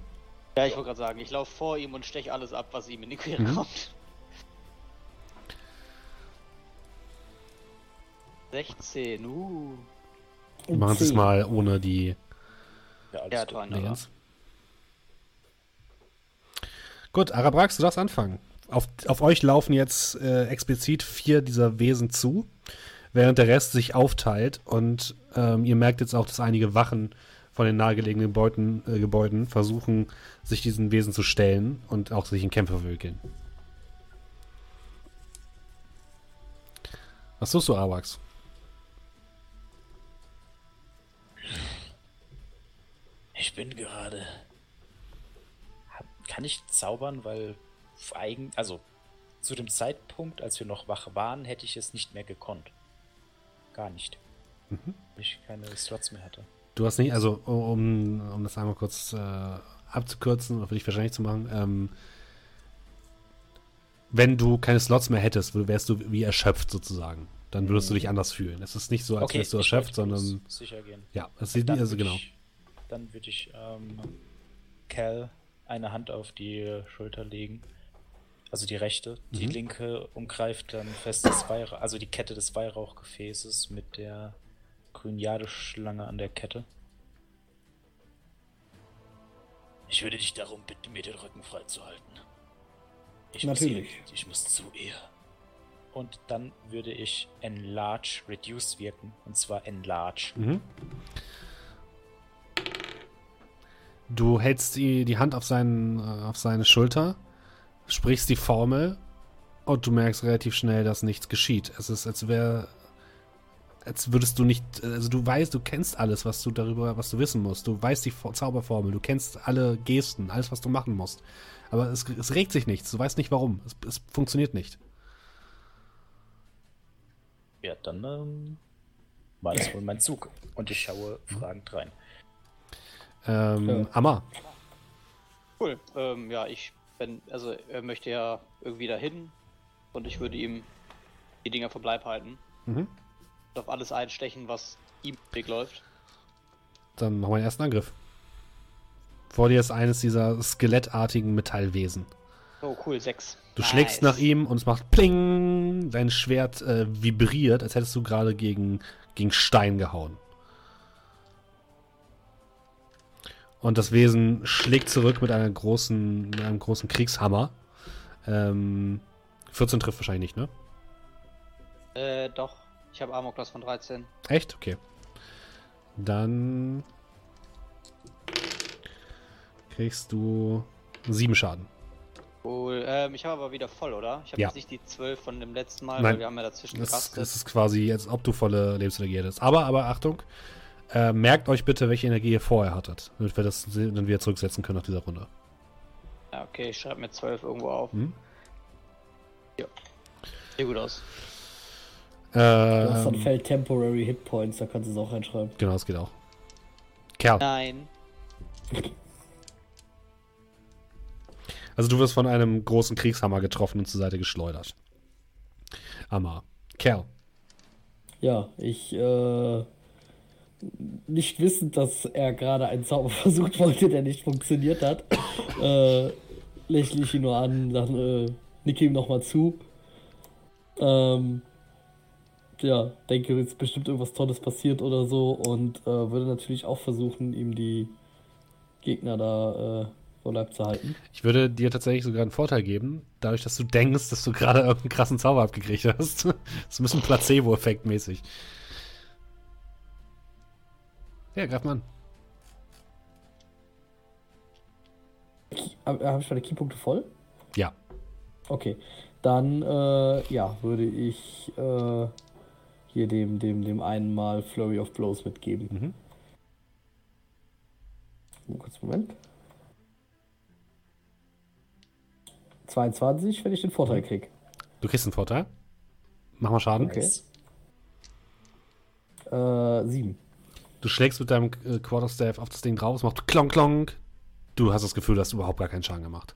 Ja, ich wollte gerade sagen, ich laufe vor ihm und steche alles ab, was ihm in die Quere mhm. kommt. 16, uh. Wir machen es mal ohne die. Ja, alles ja, gut. Gut, Arabrax, du darfst anfangen. Auf, auf euch laufen jetzt äh, explizit vier dieser Wesen zu, während der Rest sich aufteilt und ähm, ihr merkt jetzt auch, dass einige Wachen von den nahegelegenen Beuten, äh, Gebäuden versuchen, sich diesen Wesen zu stellen und auch sich in Kämpfe verwickeln. Was tust du, Arabrax? Ich bin gerade. Kann ich zaubern, weil eigen, also zu dem Zeitpunkt, als wir noch wach waren, hätte ich es nicht mehr gekonnt. Gar nicht. Mhm. Ich keine Slots mehr hatte. Du hast nicht, also um, um das einmal kurz äh, abzukürzen oder für dich wahrscheinlich zu machen, ähm, wenn du keine Slots mehr hättest, wärst du wie erschöpft sozusagen. Dann würdest mhm. du dich anders fühlen. Es ist nicht so, als okay, wärst du erschöpft, sondern. Sicher gehen. Ja, es sieht nicht, also genau. Ich, dann würde ich ähm, Cal eine Hand auf die Schulter legen. Also die rechte. Die mhm. linke umgreift dann fest das Weihrauch, also die Kette des Weihrauchgefäßes mit der Grünjadeschlange an der Kette. Ich würde dich darum bitten, mir den Rücken freizuhalten. Ich Natürlich. Muss, ich muss zu ihr. Und dann würde ich Enlarge Reduce wirken. Und zwar Enlarge. Mhm. Du hältst die, Hand auf, seinen, äh, auf seine Schulter, sprichst die Formel und du merkst relativ schnell, dass nichts geschieht. Es ist, als wäre, als würdest du nicht, also du weißt, du kennst alles, was du darüber, was du wissen musst. Du weißt die Zauberformel, du kennst alle Gesten, alles, was du machen musst. Aber es, es regt sich nichts, du weißt nicht warum. Es, es funktioniert nicht. Ja, dann ähm, war das wohl mein Zug. Und ich schaue fragend rein. Ähm, ja. Amma. Cool. Ähm, ja, ich bin, also er möchte ja irgendwie dahin und ich würde ihm die Dinger vom Leib halten. Mhm. Und auf alles einstechen, was ihm wegläuft. Dann machen wir den ersten Angriff. Vor dir ist eines dieser skelettartigen Metallwesen. Oh, cool, sechs. Du nice. schlägst nach ihm und es macht Pling! Dein Schwert äh, vibriert, als hättest du gerade gegen, gegen Stein gehauen. Und das Wesen schlägt zurück mit, einer großen, mit einem großen Kriegshammer. Ähm, 14 trifft wahrscheinlich nicht, ne? Äh, doch. Ich habe Armor Class von 13. Echt? Okay. Dann kriegst du sieben Schaden. Cool. Ähm, ich habe aber wieder voll, oder? Ich habe Ja. jetzt nicht die 12 von dem letzten Mal, Nein. weil wir haben ja dazwischen Das, gerastet. das ist quasi, als ob du volle Lebensenergie hättest. Aber, aber Achtung, äh, merkt euch bitte, welche Energie ihr vorher hattet, damit wir das dann wieder zurücksetzen können nach dieser Runde. Ja, okay, ich schreibe mir 12 irgendwo auf. Hm? Sieht gut aus. Du hast so ein Feld Temporary Hit Points, da kannst du es auch reinschreiben. genau, das geht auch. Kerl, Nein. also du wirst von einem großen Kriegshammer getroffen und zur Seite geschleudert. Hammer. Kerl. Ja, ich, äh, nicht wissend, dass er gerade einen Zauber [laughs] versucht wollte, der nicht funktioniert hat, äh, lächle ich ihn nur an, dann, äh, nicke ihm nochmal zu. Ähm, ja, denke, jetzt bestimmt irgendwas Tolles passiert oder so und äh, würde natürlich auch versuchen, ihm die Gegner da äh, vor Leib zu halten. Ich würde dir tatsächlich sogar einen Vorteil geben, dadurch, dass du denkst, dass du gerade irgendeinen krassen Zauber abgekriegt hast. [laughs] Das ist ein bisschen Placebo-Effekt mäßig. Ja, greif mal an. Habe hab ich meine Keypunkte voll? Ja. Okay, dann äh, ja, würde ich äh, hier dem, dem, dem einen mal Flurry of Blows mitgeben. Mhm. Kurz Moment. 22, wenn ich den Vorteil krieg. Du kriegst einen Vorteil. Mach mal Schaden. Okay. Äh, 7. Du schlägst mit deinem äh, Quarterstaff auf das Ding drauf, es macht klonk klonk. Du hast das Gefühl, du hast überhaupt gar keinen Schaden gemacht.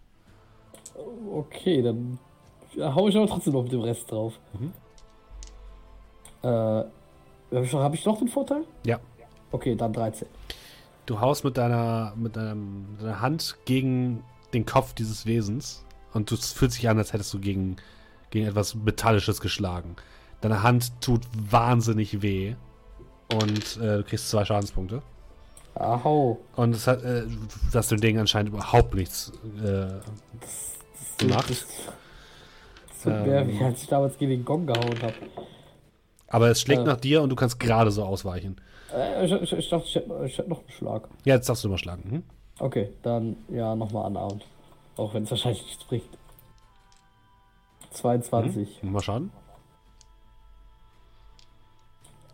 Okay, dann hau ich aber trotzdem noch mit dem Rest drauf. Mhm. Äh, habe ich, noch- hab ich noch den Vorteil? Ja. Okay, dann 13. Du haust mit deiner, mit deinem, mit deiner Hand gegen den Kopf dieses Wesens und du, es fühlt sich an, als hättest du gegen, gegen etwas Metallisches geschlagen. Deine Hand tut wahnsinnig weh und äh, du kriegst zwei Schadenspunkte. Ahau. Und es hat, äh, dass dem Ding anscheinend überhaupt nichts äh, gemacht. Das, das Ähm. wie als ich damals gegen den Gong gehauen habe. Aber es schlägt Äh. nach dir und du kannst gerade so ausweichen. Äh, ich, ich, ich dachte, ich hätte, ich hätte noch einen Schlag. Ja, jetzt darfst du mal schlagen. Hm? Okay, dann ja, nochmal anarmt. Auch wenn es wahrscheinlich nichts bringt. 22, Mal schaden.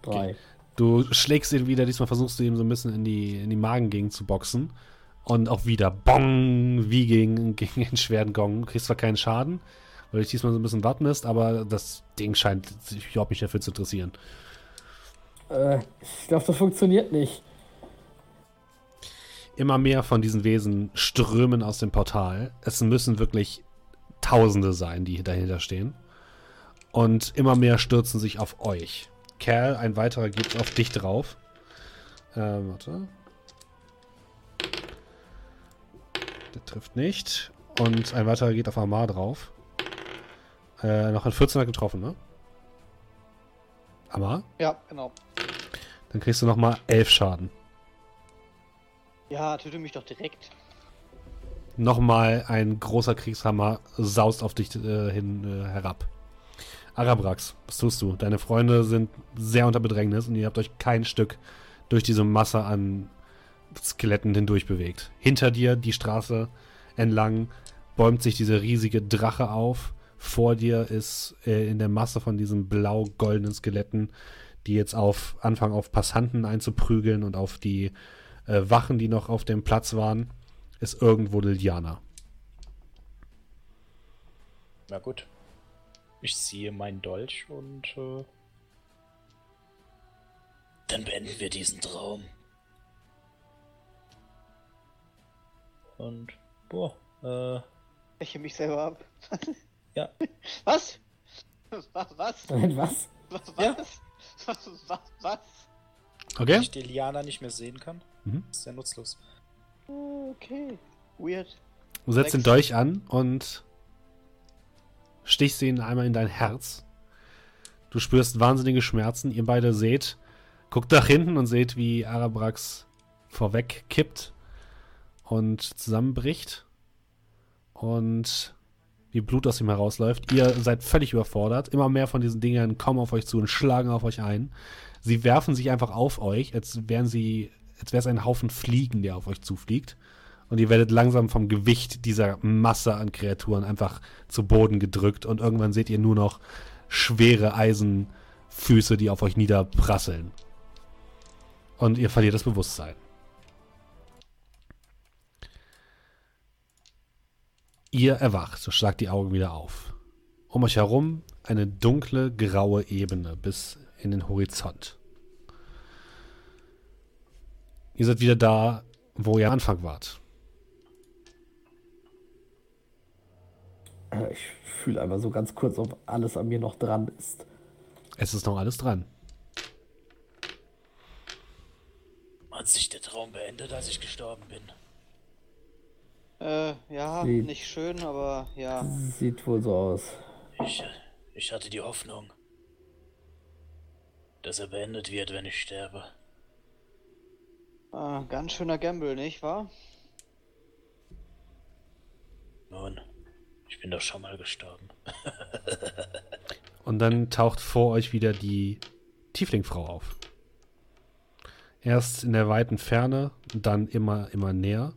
3. Du schlägst ihn wieder, diesmal versuchst du ihm so ein bisschen in die, in die Magengegend zu boxen. Und auch wieder Bong, wie gegen, [laughs] gegen einen schweren Gong. Du kriegst zwar keinen Schaden, weil du dich diesmal so ein bisschen wappnest, aber das Ding scheint sich überhaupt nicht dafür zu interessieren. Äh, ich glaube, das funktioniert nicht. Immer mehr von diesen Wesen strömen aus dem Portal. Es müssen wirklich Tausende sein, die dahinter stehen. Und immer mehr stürzen sich auf euch. Kerl, ein weiterer geht auf dich drauf. Ähm, warte. Der trifft nicht. Und ein weiterer geht auf Amar drauf. Äh, noch ein 14er getroffen, ne? Amar? Ja, genau. Dann kriegst du nochmal 11 Schaden. Ja, töte mich doch direkt. Nochmal ein großer Kriegshammer saust auf dich äh, hin äh, herab. Arabrax, was tust du? Deine Freunde sind sehr unter Bedrängnis und ihr habt euch kein Stück durch diese Masse an Skeletten hindurch bewegt. Hinter dir die Straße entlang bäumt sich diese riesige Drache auf. Vor dir ist äh, in der Masse von diesen blau-goldenen Skeletten, die jetzt auf anfangen auf Passanten einzuprügeln und auf die äh, Wachen, die noch auf dem Platz waren, ist irgendwo Liliana. Na gut. Ich ziehe meinen Dolch und äh, Dann beenden wir diesen Traum. und boah, äh, Ich mich selber ab. [laughs] ja. Was? Was? Was? Was? Was? Ja. Was? Was? Was? Okay? Wenn ich die Liana nicht mehr sehen kann, Mhm. ist ja nutzlos. Okay. Weird. Du setzt den Sechs. Dolch an und stichst ihn einmal in dein Herz. Du spürst wahnsinnige Schmerzen. Ihr beide seht, guckt nach hinten und seht, wie Arabrax vorweg kippt und zusammenbricht. Und wie Blut aus ihm herausläuft. Ihr seid völlig überfordert. Immer mehr von diesen Dingern kommen auf euch zu und schlagen auf euch ein. Sie werfen sich einfach auf euch, als wären sie, als wäre es ein Haufen Fliegen, der auf euch zufliegt. Und ihr werdet langsam vom Gewicht dieser Masse an Kreaturen einfach zu Boden gedrückt und irgendwann seht ihr nur noch schwere Eisenfüße, die auf euch niederprasseln. Und ihr verliert das Bewusstsein. Ihr erwacht, so schlagt die Augen wieder auf. Um euch herum eine dunkle, graue Ebene bis in den Horizont. Ihr seid wieder da, wo ihr am Anfang wart. Ich fühle einfach so ganz kurz, ob alles an mir noch dran ist. Es ist noch alles dran. Hat sich der Traum beendet, als ich gestorben bin? Äh, ja, Sieht- nicht schön, aber ja. Sieht wohl so aus. Ich, ich hatte die Hoffnung, dass er beendet wird, wenn ich sterbe. Äh, ganz schöner Gamble, nicht wahr? Nun, ich bin doch schon mal gestorben. Und dann taucht vor euch wieder die Tieflingfrau auf. Erst in der weiten Ferne, dann immer, immer näher.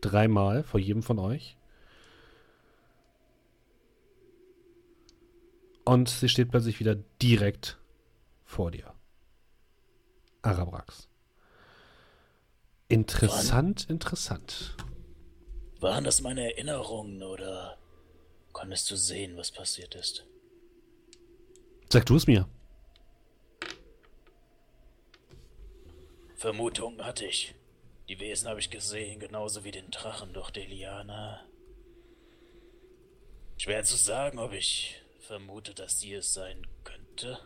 Dreimal vor jedem von euch. Und sie steht plötzlich wieder direkt vor dir. Arabrax. Interessant, interessant. Waren das meine Erinnerungen oder konntest du sehen, was passiert ist? Sag du es mir. Vermutungen hatte ich. Die Wesen habe ich gesehen, genauso wie den Drachen durch Deliana. Schwer zu sagen, ob ich vermute, dass sie es sein könnte.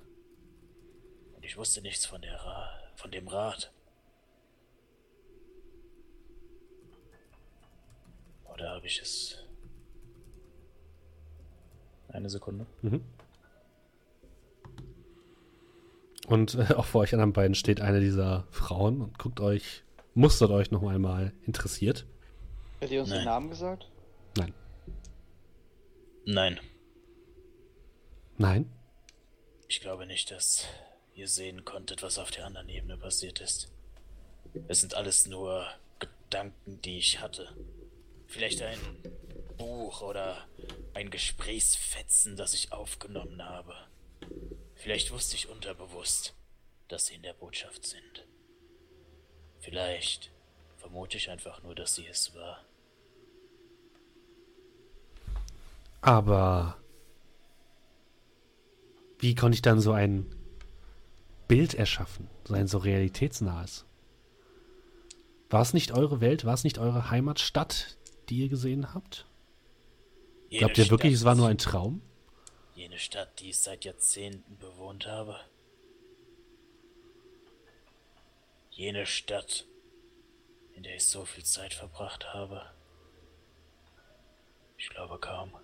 Und ich wusste nichts von der Ra von dem Rat. Oder habe ich es. Eine Sekunde. Und äh, auch vor euch anderen beiden steht eine dieser Frauen und guckt euch, mustert euch noch einmal interessiert. Hat die uns Nein. den Namen gesagt? Nein. Nein, Nein? ich glaube nicht, dass ihr sehen konntet, was auf der anderen Ebene passiert ist. Es sind alles nur Gedanken, die ich hatte. Vielleicht ein Buch oder ein Gesprächsfetzen, das ich aufgenommen habe. Vielleicht wusste ich unterbewusst, dass sie in der Botschaft sind. Vielleicht vermute ich einfach nur, dass sie es war. Aber wie konnte ich dann so ein Bild erschaffen, so ein so realitätsnahes? War es nicht eure Welt, war es nicht eure Heimatstadt, die ihr gesehen habt? Jene Glaubt ihr wirklich, Stadt- es war nur ein Traum? Jene Stadt, die ich seit Jahrzehnten bewohnt habe. Jene Stadt, in der ich so viel Zeit verbracht habe. Ich glaube kaum.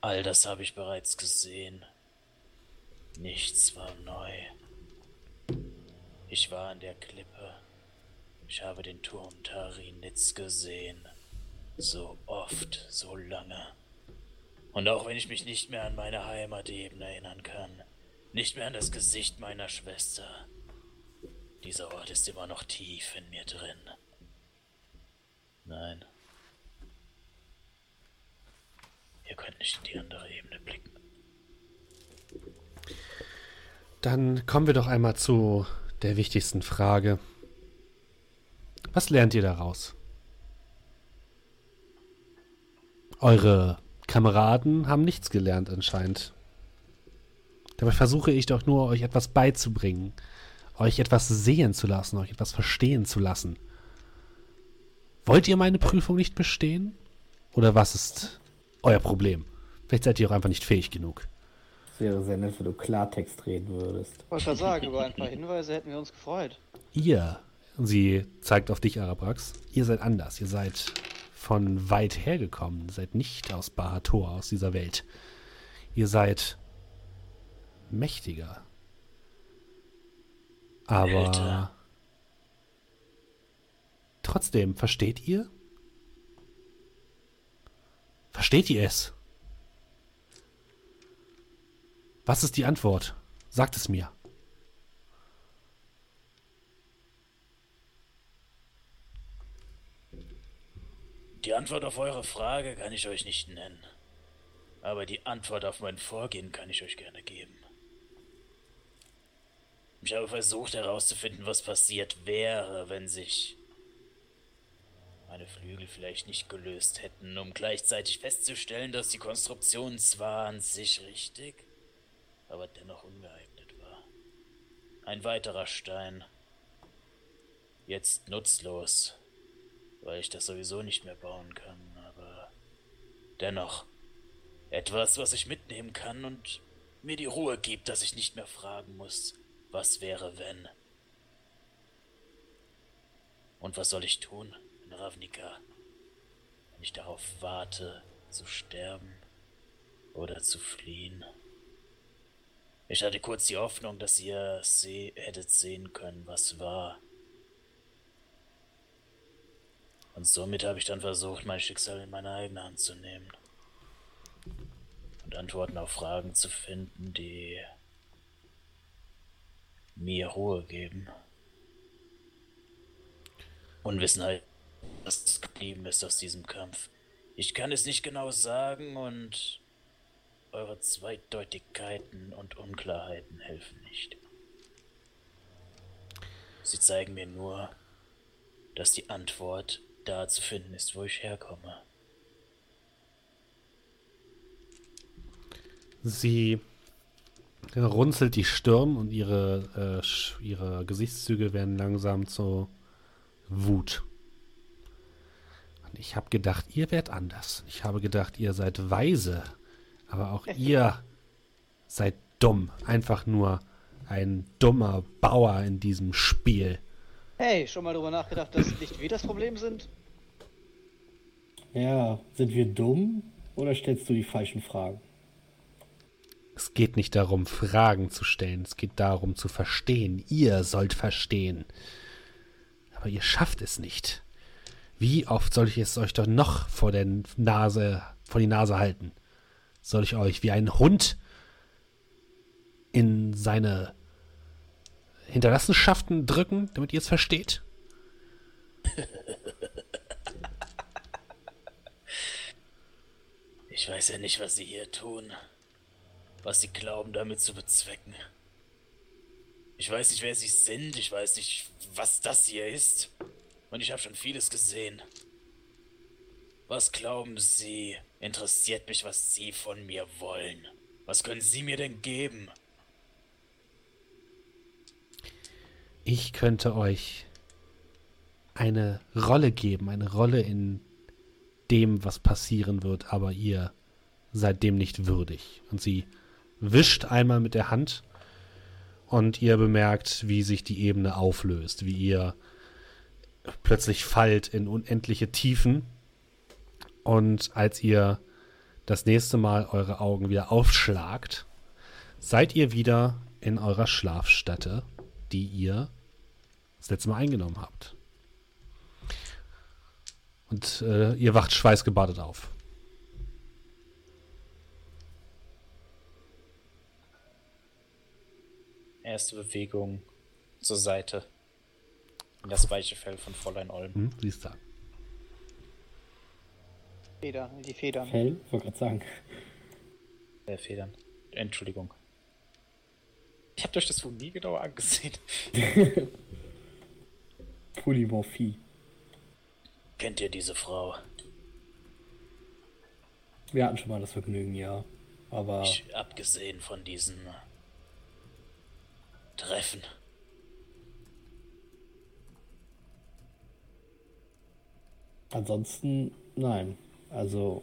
All das habe ich bereits gesehen. Nichts war neu. Ich war an der Klippe. Ich habe den Turm Tarinitz gesehen. So oft, so lange. Und auch wenn ich mich nicht mehr an meine Heimat eben erinnern kann, nicht mehr an das Gesicht meiner Schwester, dieser Ort ist immer noch tief in mir drin. Nein. Ihr könnt nicht in die andere Ebene blicken. Dann kommen wir doch einmal zu der wichtigsten Frage. Was lernt ihr daraus? Eure Kameraden haben nichts gelernt anscheinend. Dabei versuche ich doch nur, euch etwas beizubringen, euch etwas sehen zu lassen, euch etwas verstehen zu lassen. Wollt ihr meine Prüfung nicht bestehen? Oder was ist euer Problem? Vielleicht seid ihr auch einfach nicht fähig genug. Es wäre sehr nett, wenn du Klartext reden würdest. Wollte gerade sagen, über ein paar Hinweise hätten wir uns gefreut. Ihr, und sie zeigt auf dich, Arabrax, ihr seid anders. Ihr seid von weit hergekommen, seid nicht aus Bahator, aus dieser Welt. Ihr seid mächtiger. Aber Älter. trotzdem, versteht ihr? Versteht ihr es? Was ist die Antwort? Sagt es mir. Die Antwort auf eure Frage kann ich euch nicht nennen. Aber die Antwort auf mein Vorgehen kann ich euch gerne geben. Ich habe versucht herauszufinden, was passiert wäre, wenn sich meine Flügel vielleicht nicht gelöst hätten, um gleichzeitig festzustellen, dass die Konstruktion zwar an sich richtig, aber dennoch ungeeignet war. Ein weiterer Stein. Jetzt nutzlos, weil ich das sowieso nicht mehr bauen kann, aber dennoch etwas, was ich mitnehmen kann und mir die Ruhe gibt, dass ich nicht mehr fragen muss, was wäre wenn. Und was soll ich tun? in Ravnica, wenn ich darauf warte, zu sterben oder zu fliehen. Ich hatte kurz die Hoffnung, dass ihr se hättet sehen können, was war. Und somit habe ich dann versucht, mein Schicksal in meine eigene Hand zu nehmen. Und Antworten auf Fragen zu finden, die mir Ruhe geben. Unwissenheit was geblieben ist aus diesem Kampf. Ich kann es nicht genau sagen und eure Zweideutigkeiten und Unklarheiten helfen nicht. Sie zeigen mir nur, dass die Antwort da zu finden ist, wo ich herkomme. Sie runzelt die Stirn und ihre, äh, ihre Gesichtszüge werden langsam zur Wut. Ich habe gedacht, ihr werdet anders. Ich habe gedacht, ihr seid weise. Aber auch [laughs] ihr seid dumm. Einfach nur ein dummer Bauer in diesem Spiel. Hey, schon mal darüber nachgedacht, dass nicht wir das Problem sind? Ja, sind wir dumm oder stellst du die falschen Fragen? Es geht nicht darum, Fragen zu stellen. Es geht darum, zu verstehen. Ihr sollt verstehen. Aber ihr schafft es nicht. Wie oft soll ich es euch doch noch vor der Nase, vor die Nase halten? Soll ich euch wie ein Hund in seine Hinterlassenschaften drücken, damit ihr es versteht? Ich weiß ja nicht, was sie hier tun, was sie glauben, damit zu bezwecken. Ich weiß nicht, wer sie sind, ich weiß nicht, was das hier ist. Und ich habe schon vieles gesehen. Was glauben Sie? Interessiert mich, was Sie von mir wollen. Was können Sie mir denn geben? Ich könnte euch eine Rolle geben, eine Rolle in dem, was passieren wird, aber ihr seid dem nicht würdig. Und sie wischt einmal mit der Hand und ihr bemerkt, wie sich die Ebene auflöst, wie ihr plötzlich fallt in unendliche Tiefen. Und als ihr das nächste Mal eure Augen wieder aufschlagt, seid ihr wieder in eurer Schlafstätte, die ihr das letzte Mal eingenommen habt. Und äh, ihr wacht schweißgebadet auf. Erste Bewegung zur Seite. In das weiche Fell von Fräulein Olm. Hm, siehst du. Federn, die Federn. Fell, wollte gerade sagen. Äh, Federn. Entschuldigung. Ich habe euch das wohl nie genauer angesehen. [laughs] Polymorphie. Kennt ihr diese Frau? Wir hatten schon mal das Vergnügen, ja. Aber. Ich, abgesehen von diesen Treffen. Ansonsten nein. Also.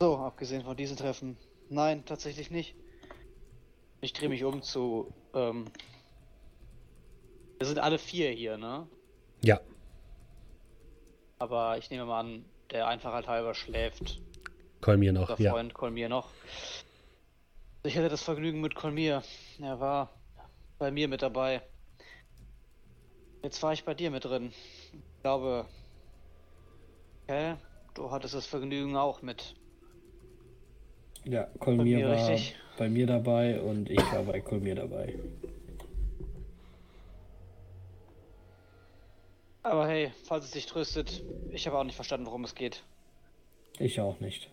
So, abgesehen von diesen Treffen. Nein, tatsächlich nicht. Ich drehe mich um zu. Ähm, wir sind alle vier hier, ne? Ja. Aber ich nehme mal an, der Einfachheit halber schläft. Kolmir noch, Freund ja. Kolmir noch. Ich hatte das Vergnügen mit Kolmir. Er war bei mir mit dabei. Jetzt war ich bei dir mit drin glaube, okay, du hattest das Vergnügen auch mit. Ja, Kolmir war richtig? bei mir dabei und ich war bei Kolmir dabei. Aber hey, falls es dich tröstet, ich habe auch nicht verstanden, worum es geht. Ich auch nicht.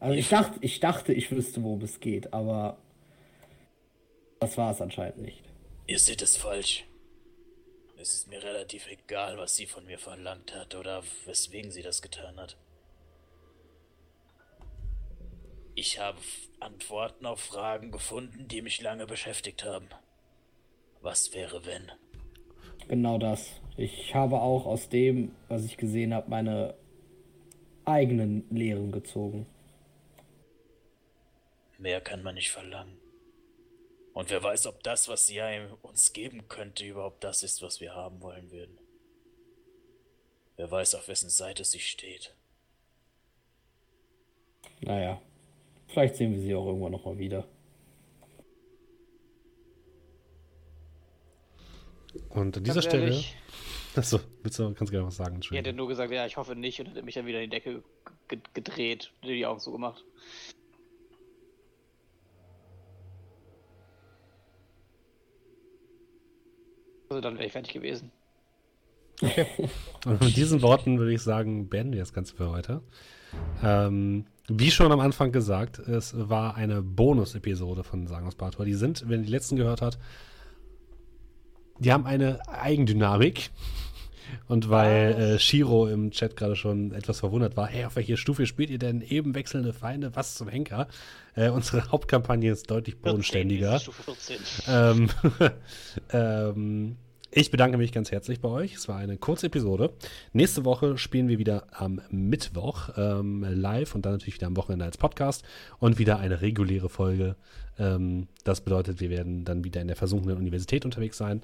Also ich dachte, ich dachte, ich wüsste, worum es geht, aber das war es anscheinend nicht. Ihr seht es falsch. Es ist mir relativ egal, was sie von mir verlangt hat oder weswegen sie das getan hat. Ich habe Antworten auf Fragen gefunden, die mich lange beschäftigt haben. Was wäre, wenn? Genau das. Ich habe auch aus dem, was ich gesehen habe, meine eigenen Lehren gezogen. Mehr kann man nicht verlangen. Und wer weiß, ob das, was sie uns geben könnte, überhaupt das ist, was wir haben wollen würden. Wer weiß, auf wessen Seite sie steht. Naja, vielleicht sehen wir sie auch irgendwann nochmal wieder. Und an dieser Stelle. Achso, willst du, kannst gerne was sagen? Ich hätte nur gesagt, ja, ich hoffe nicht und hätte mich dann wieder in die Decke gedreht, die Augen so gemacht. Also dann wäre ich fertig gewesen. Okay. Und mit diesen Worten würde ich sagen, beenden wir das Ganze für heute. Ähm, wie schon am Anfang gesagt, es war eine Bonus-Episode von Sagen aus Bator. Die sind, wenn ihr die letzten gehört habt, die haben eine Eigendynamik. Und weil äh, Shiro im Chat gerade schon etwas verwundert war, hey, auf welche Stufe spielt ihr denn eben wechselnde Feinde? Was zum Henker? Äh, unsere Hauptkampagne ist deutlich bodenständiger. 14, Stufe 14. Ähm, [laughs] ähm, ich bedanke mich ganz herzlich bei euch. Es war eine kurze Episode. Nächste Woche spielen wir wieder am Mittwoch ähm, live und dann natürlich wieder am Wochenende als Podcast und wieder eine reguläre Folge. Ähm, das bedeutet, wir werden dann wieder in der versunkenen Universität unterwegs sein.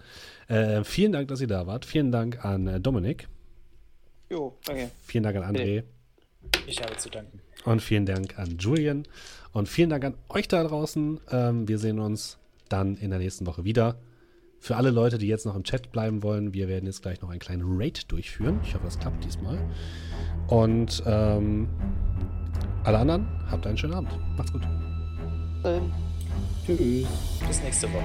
Äh, vielen Dank, dass ihr da wart. Vielen Dank an äh, Dominik. Jo, danke. Vielen Dank an André. Ich habe zu danken. Und vielen Dank an Julian. Und vielen Dank an euch da draußen. Ähm, wir sehen uns dann in der nächsten Woche wieder. Für alle Leute, die jetzt noch im Chat bleiben wollen, wir werden jetzt gleich noch einen kleinen Raid durchführen. Ich hoffe, das klappt diesmal. Und ähm, alle anderen, habt einen schönen Abend. Macht's gut. Ähm. Tschüss. Bis nächste Woche.